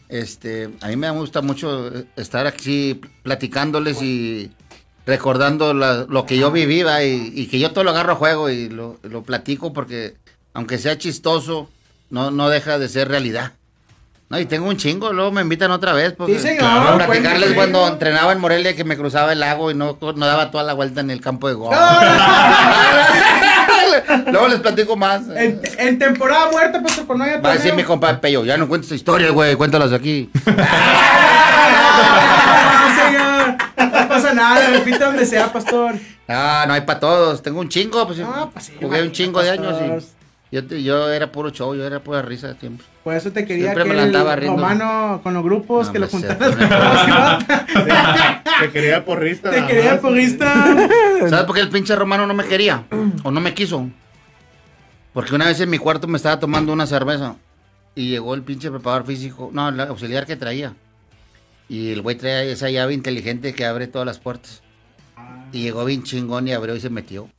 este, a mí me gusta mucho estar aquí platicándoles y recordando la- lo que yo viví ¿va? y, y que yo todo lo agarro a juego y lo, lo platico porque aunque sea chistoso, no, no deja de ser realidad. No, y tengo un chingo, luego me invitan otra vez porque Sí, señor, Claro, platicarles cuando entrenaba en Morelia que me cruzaba el lago y no, no daba toda la vuelta en el campo de golf. luego les platico más. En, en temporada muerta, pastor, cuando haya Va a decir mi compa Pello, ya no cuentes historias, güey, cuéntalas aquí. No pasa nada, repite donde sea, pastor. Ah, no hay para todos. Tengo un chingo, pues, Ah, pues sí, jugué un chingo de años y yo, yo era puro show, yo era pura risa siempre. Por eso te quería Siempre que me la el romano con los grupos, No, que lo me sé, juntaras. Te quería porrista. Te quería más. porrista. ¿Sabes por qué el pinche romano no me quería? ¿O no me quiso? Porque una vez en mi cuarto me estaba tomando una cerveza y llegó el pinche preparador físico, no, el auxiliar que traía. Y el güey trae esa llave inteligente que abre todas las puertas. Y llegó bien chingón y abrió y se metió.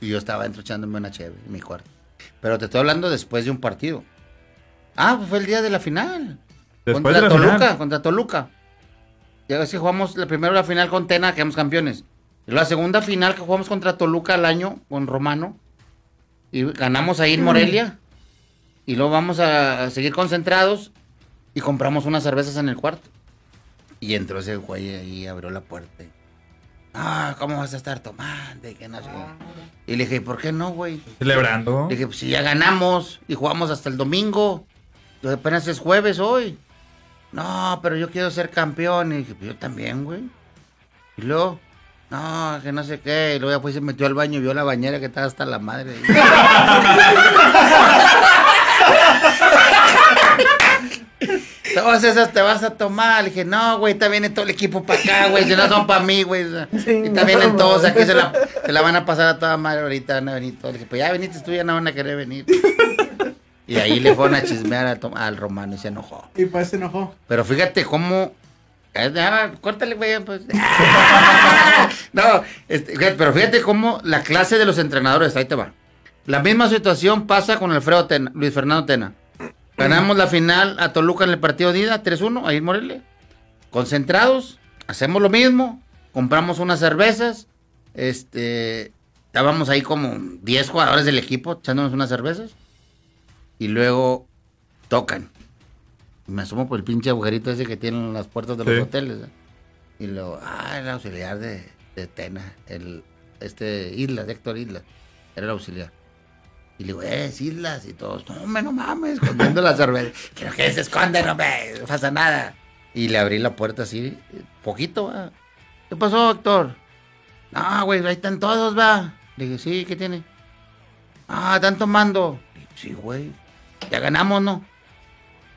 Y yo estaba dentro echándome una cheve en mi cuarto. Pero te estoy hablando después de un partido. Ah, pues fue el día de la final. Después contra de la Toluca, final. contra Toluca. Ya ves que jugamos la primera la final con Tena, quedamos campeones. Y la segunda final que jugamos contra Toluca al año, con Romano. Y ganamos ahí en Morelia. Y luego vamos a seguir concentrados. Y compramos unas cervezas en el cuarto. Y entró ese güey ahí, abrió la puerta. y, Ah, ¿cómo vas a estar tomando? Y que no sé qué". Y le dije, ¿por qué no, güey? Celebrando. Le dije, pues si ya ganamos y jugamos hasta el domingo, pues apenas es jueves hoy. No, pero yo quiero ser campeón. Y dije, pues yo también, güey. Y luego, no, que no sé qué. Y luego ya pues se metió al baño y vio la bañera que estaba hasta la madre. Todas esas te vas a tomar. Le dije, no, güey, está viene todo el equipo para acá, güey. Si no son para mí, güey. y está vienen todos aquí, se la, se la van a pasar a toda madre ahorita, van a venir todos. Le dije, pues ya viniste tú, ya no van a querer venir. Y ahí le fueron a chismear al, romano y se enojó. Y pues se enojó. Pero fíjate cómo. Ah, córtale, güey, pues. no, este, pero fíjate cómo la clase de los entrenadores, ahí te va. La misma situación pasa con Alfredo Tena, Luis Fernando Tena. Ganamos la final a Toluca en el partido de ida, 3-1, ahí en Morelia. Concentrados, hacemos lo mismo, compramos unas cervezas, este, estábamos ahí como 10 jugadores del equipo echándonos unas cervezas. Y luego tocan. Y me asomo por el pinche agujerito ese que tienen las puertas de los Sí. hoteles. ¿eh? Y luego, ah, el auxiliar de, de Tena, el, este, Islas, Héctor Islas, era el auxiliar. Y le digo, eh, Islas, y todos, no, hombre, no mames, escondiendo la cerveza. Quiero que se esconde, no me, no pasa nada. Y le abrí la puerta así, poquito, ¿va? ¿Qué pasó, Héctor? No, güey, ahí están todos, va. Le dije, sí, ¿qué tiene? Ah, están tomando. Le dije, Sí, güey. Ya ganamos, ¿no?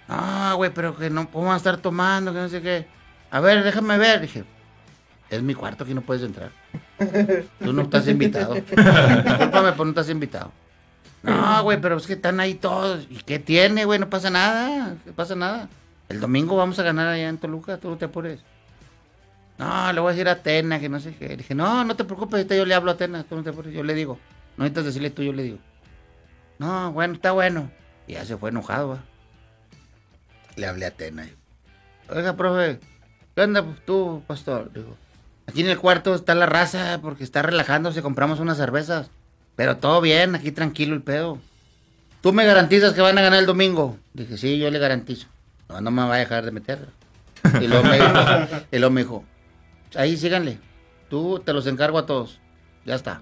Ah, güey, pero que no podemos estar tomando, que no sé qué. A ver, déjame ver. Dije, es mi cuarto, aquí no puedes entrar. Tú no estás invitado. Discúlpame, pero no estás invitado. No, güey, pero es que están ahí todos. ¿Y qué tiene, güey? No pasa nada. No pasa nada. El domingo vamos a ganar allá en Toluca, tú no te apures. No, le voy a decir a Tena que no sé qué. Le dije, no, no te preocupes, yo le hablo a Tena, tú no te apures, yo le digo. No necesitas decirle tú, yo le digo. No, bueno, está bueno. Y ya se fue enojado, va. Le hablé a Tena. Oiga, profe, ¿qué onda pues, tú, pastor? Digo, aquí en el cuarto está la raza porque está relajándose, compramos unas cervezas. Pero todo bien, aquí tranquilo el pedo. ¿Tú me garantizas que van a ganar el domingo? Dije, sí, yo le garantizo. No, no me va a dejar de meter. Y luego me dijo, y luego me dijo, ahí síganle. Tú te los encargo a todos. Ya está.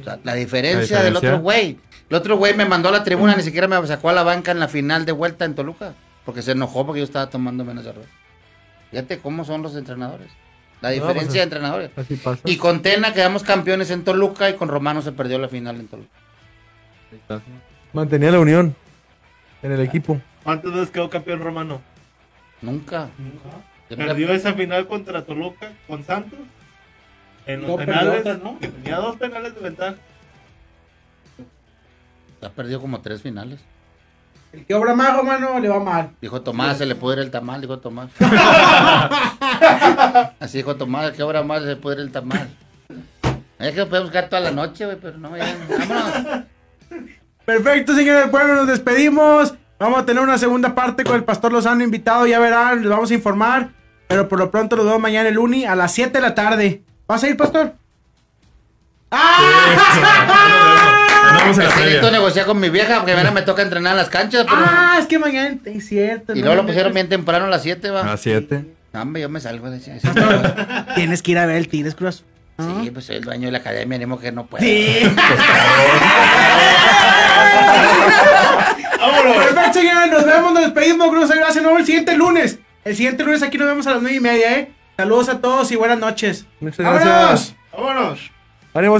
O sea, la diferencia, La del otro güey. El otro güey me mandó a la tribuna, ni siquiera me sacó a la banca en la final de vuelta en Toluca. Porque se enojó porque yo estaba tomando menos cerveza. Fíjate cómo son los entrenadores. La No, diferencia pues, de entrenadores. Así pasa. Y con Tena quedamos campeones en Toluca y con Romano se perdió la final en Toluca. Mantenía la unión en el equipo. ¿Cuántas veces quedó campeón romano? Nunca. La- Perdió esa final contra Toluca con Santos. En los No, penales, otra, ¿no? Tenía dos penales de ventaja. Ha perdido como tres finales. El que obra mago, mano, le va mal. Dijo Tomás, se le puede ir el tamal, dijo Tomás. Así dijo Tomás, que obra más se le puede ir el tamal. Es que podemos quedar toda la noche, güey, pero no, ya, vámonos. Perfecto, señores. Bueno, nos despedimos. Vamos a tener una segunda parte con el Pastor Lozano invitado. Ya verán, les vamos a informar. Pero por lo pronto los vemos mañana el Uni a las 7 de la tarde. ¿Vas a ir, Pastor? Nos vemos en la Necesito previa. negociar con mi vieja porque mañana me toca entrenar en las canchas, pero... Ah, es que mañana es cierto. y no luego lo pusieron bien temprano a las 7, A va. las 7. No, hombre, yo me salgo de ese. Tienes que ir a ver el Tigres Cruz. Sí, pues soy el dueño de la academia, animo que no puedo. Sí. Perfecto, señores. Nos vemos, nos despedimos. Muchas gracias. Nos vemos el siguiente lunes. El siguiente lunes aquí nos vemos a las nueve y media, ¿eh? Saludos a todos y buenas noches. Muchas gracias. ¡Vámonos! ¡Vámonos!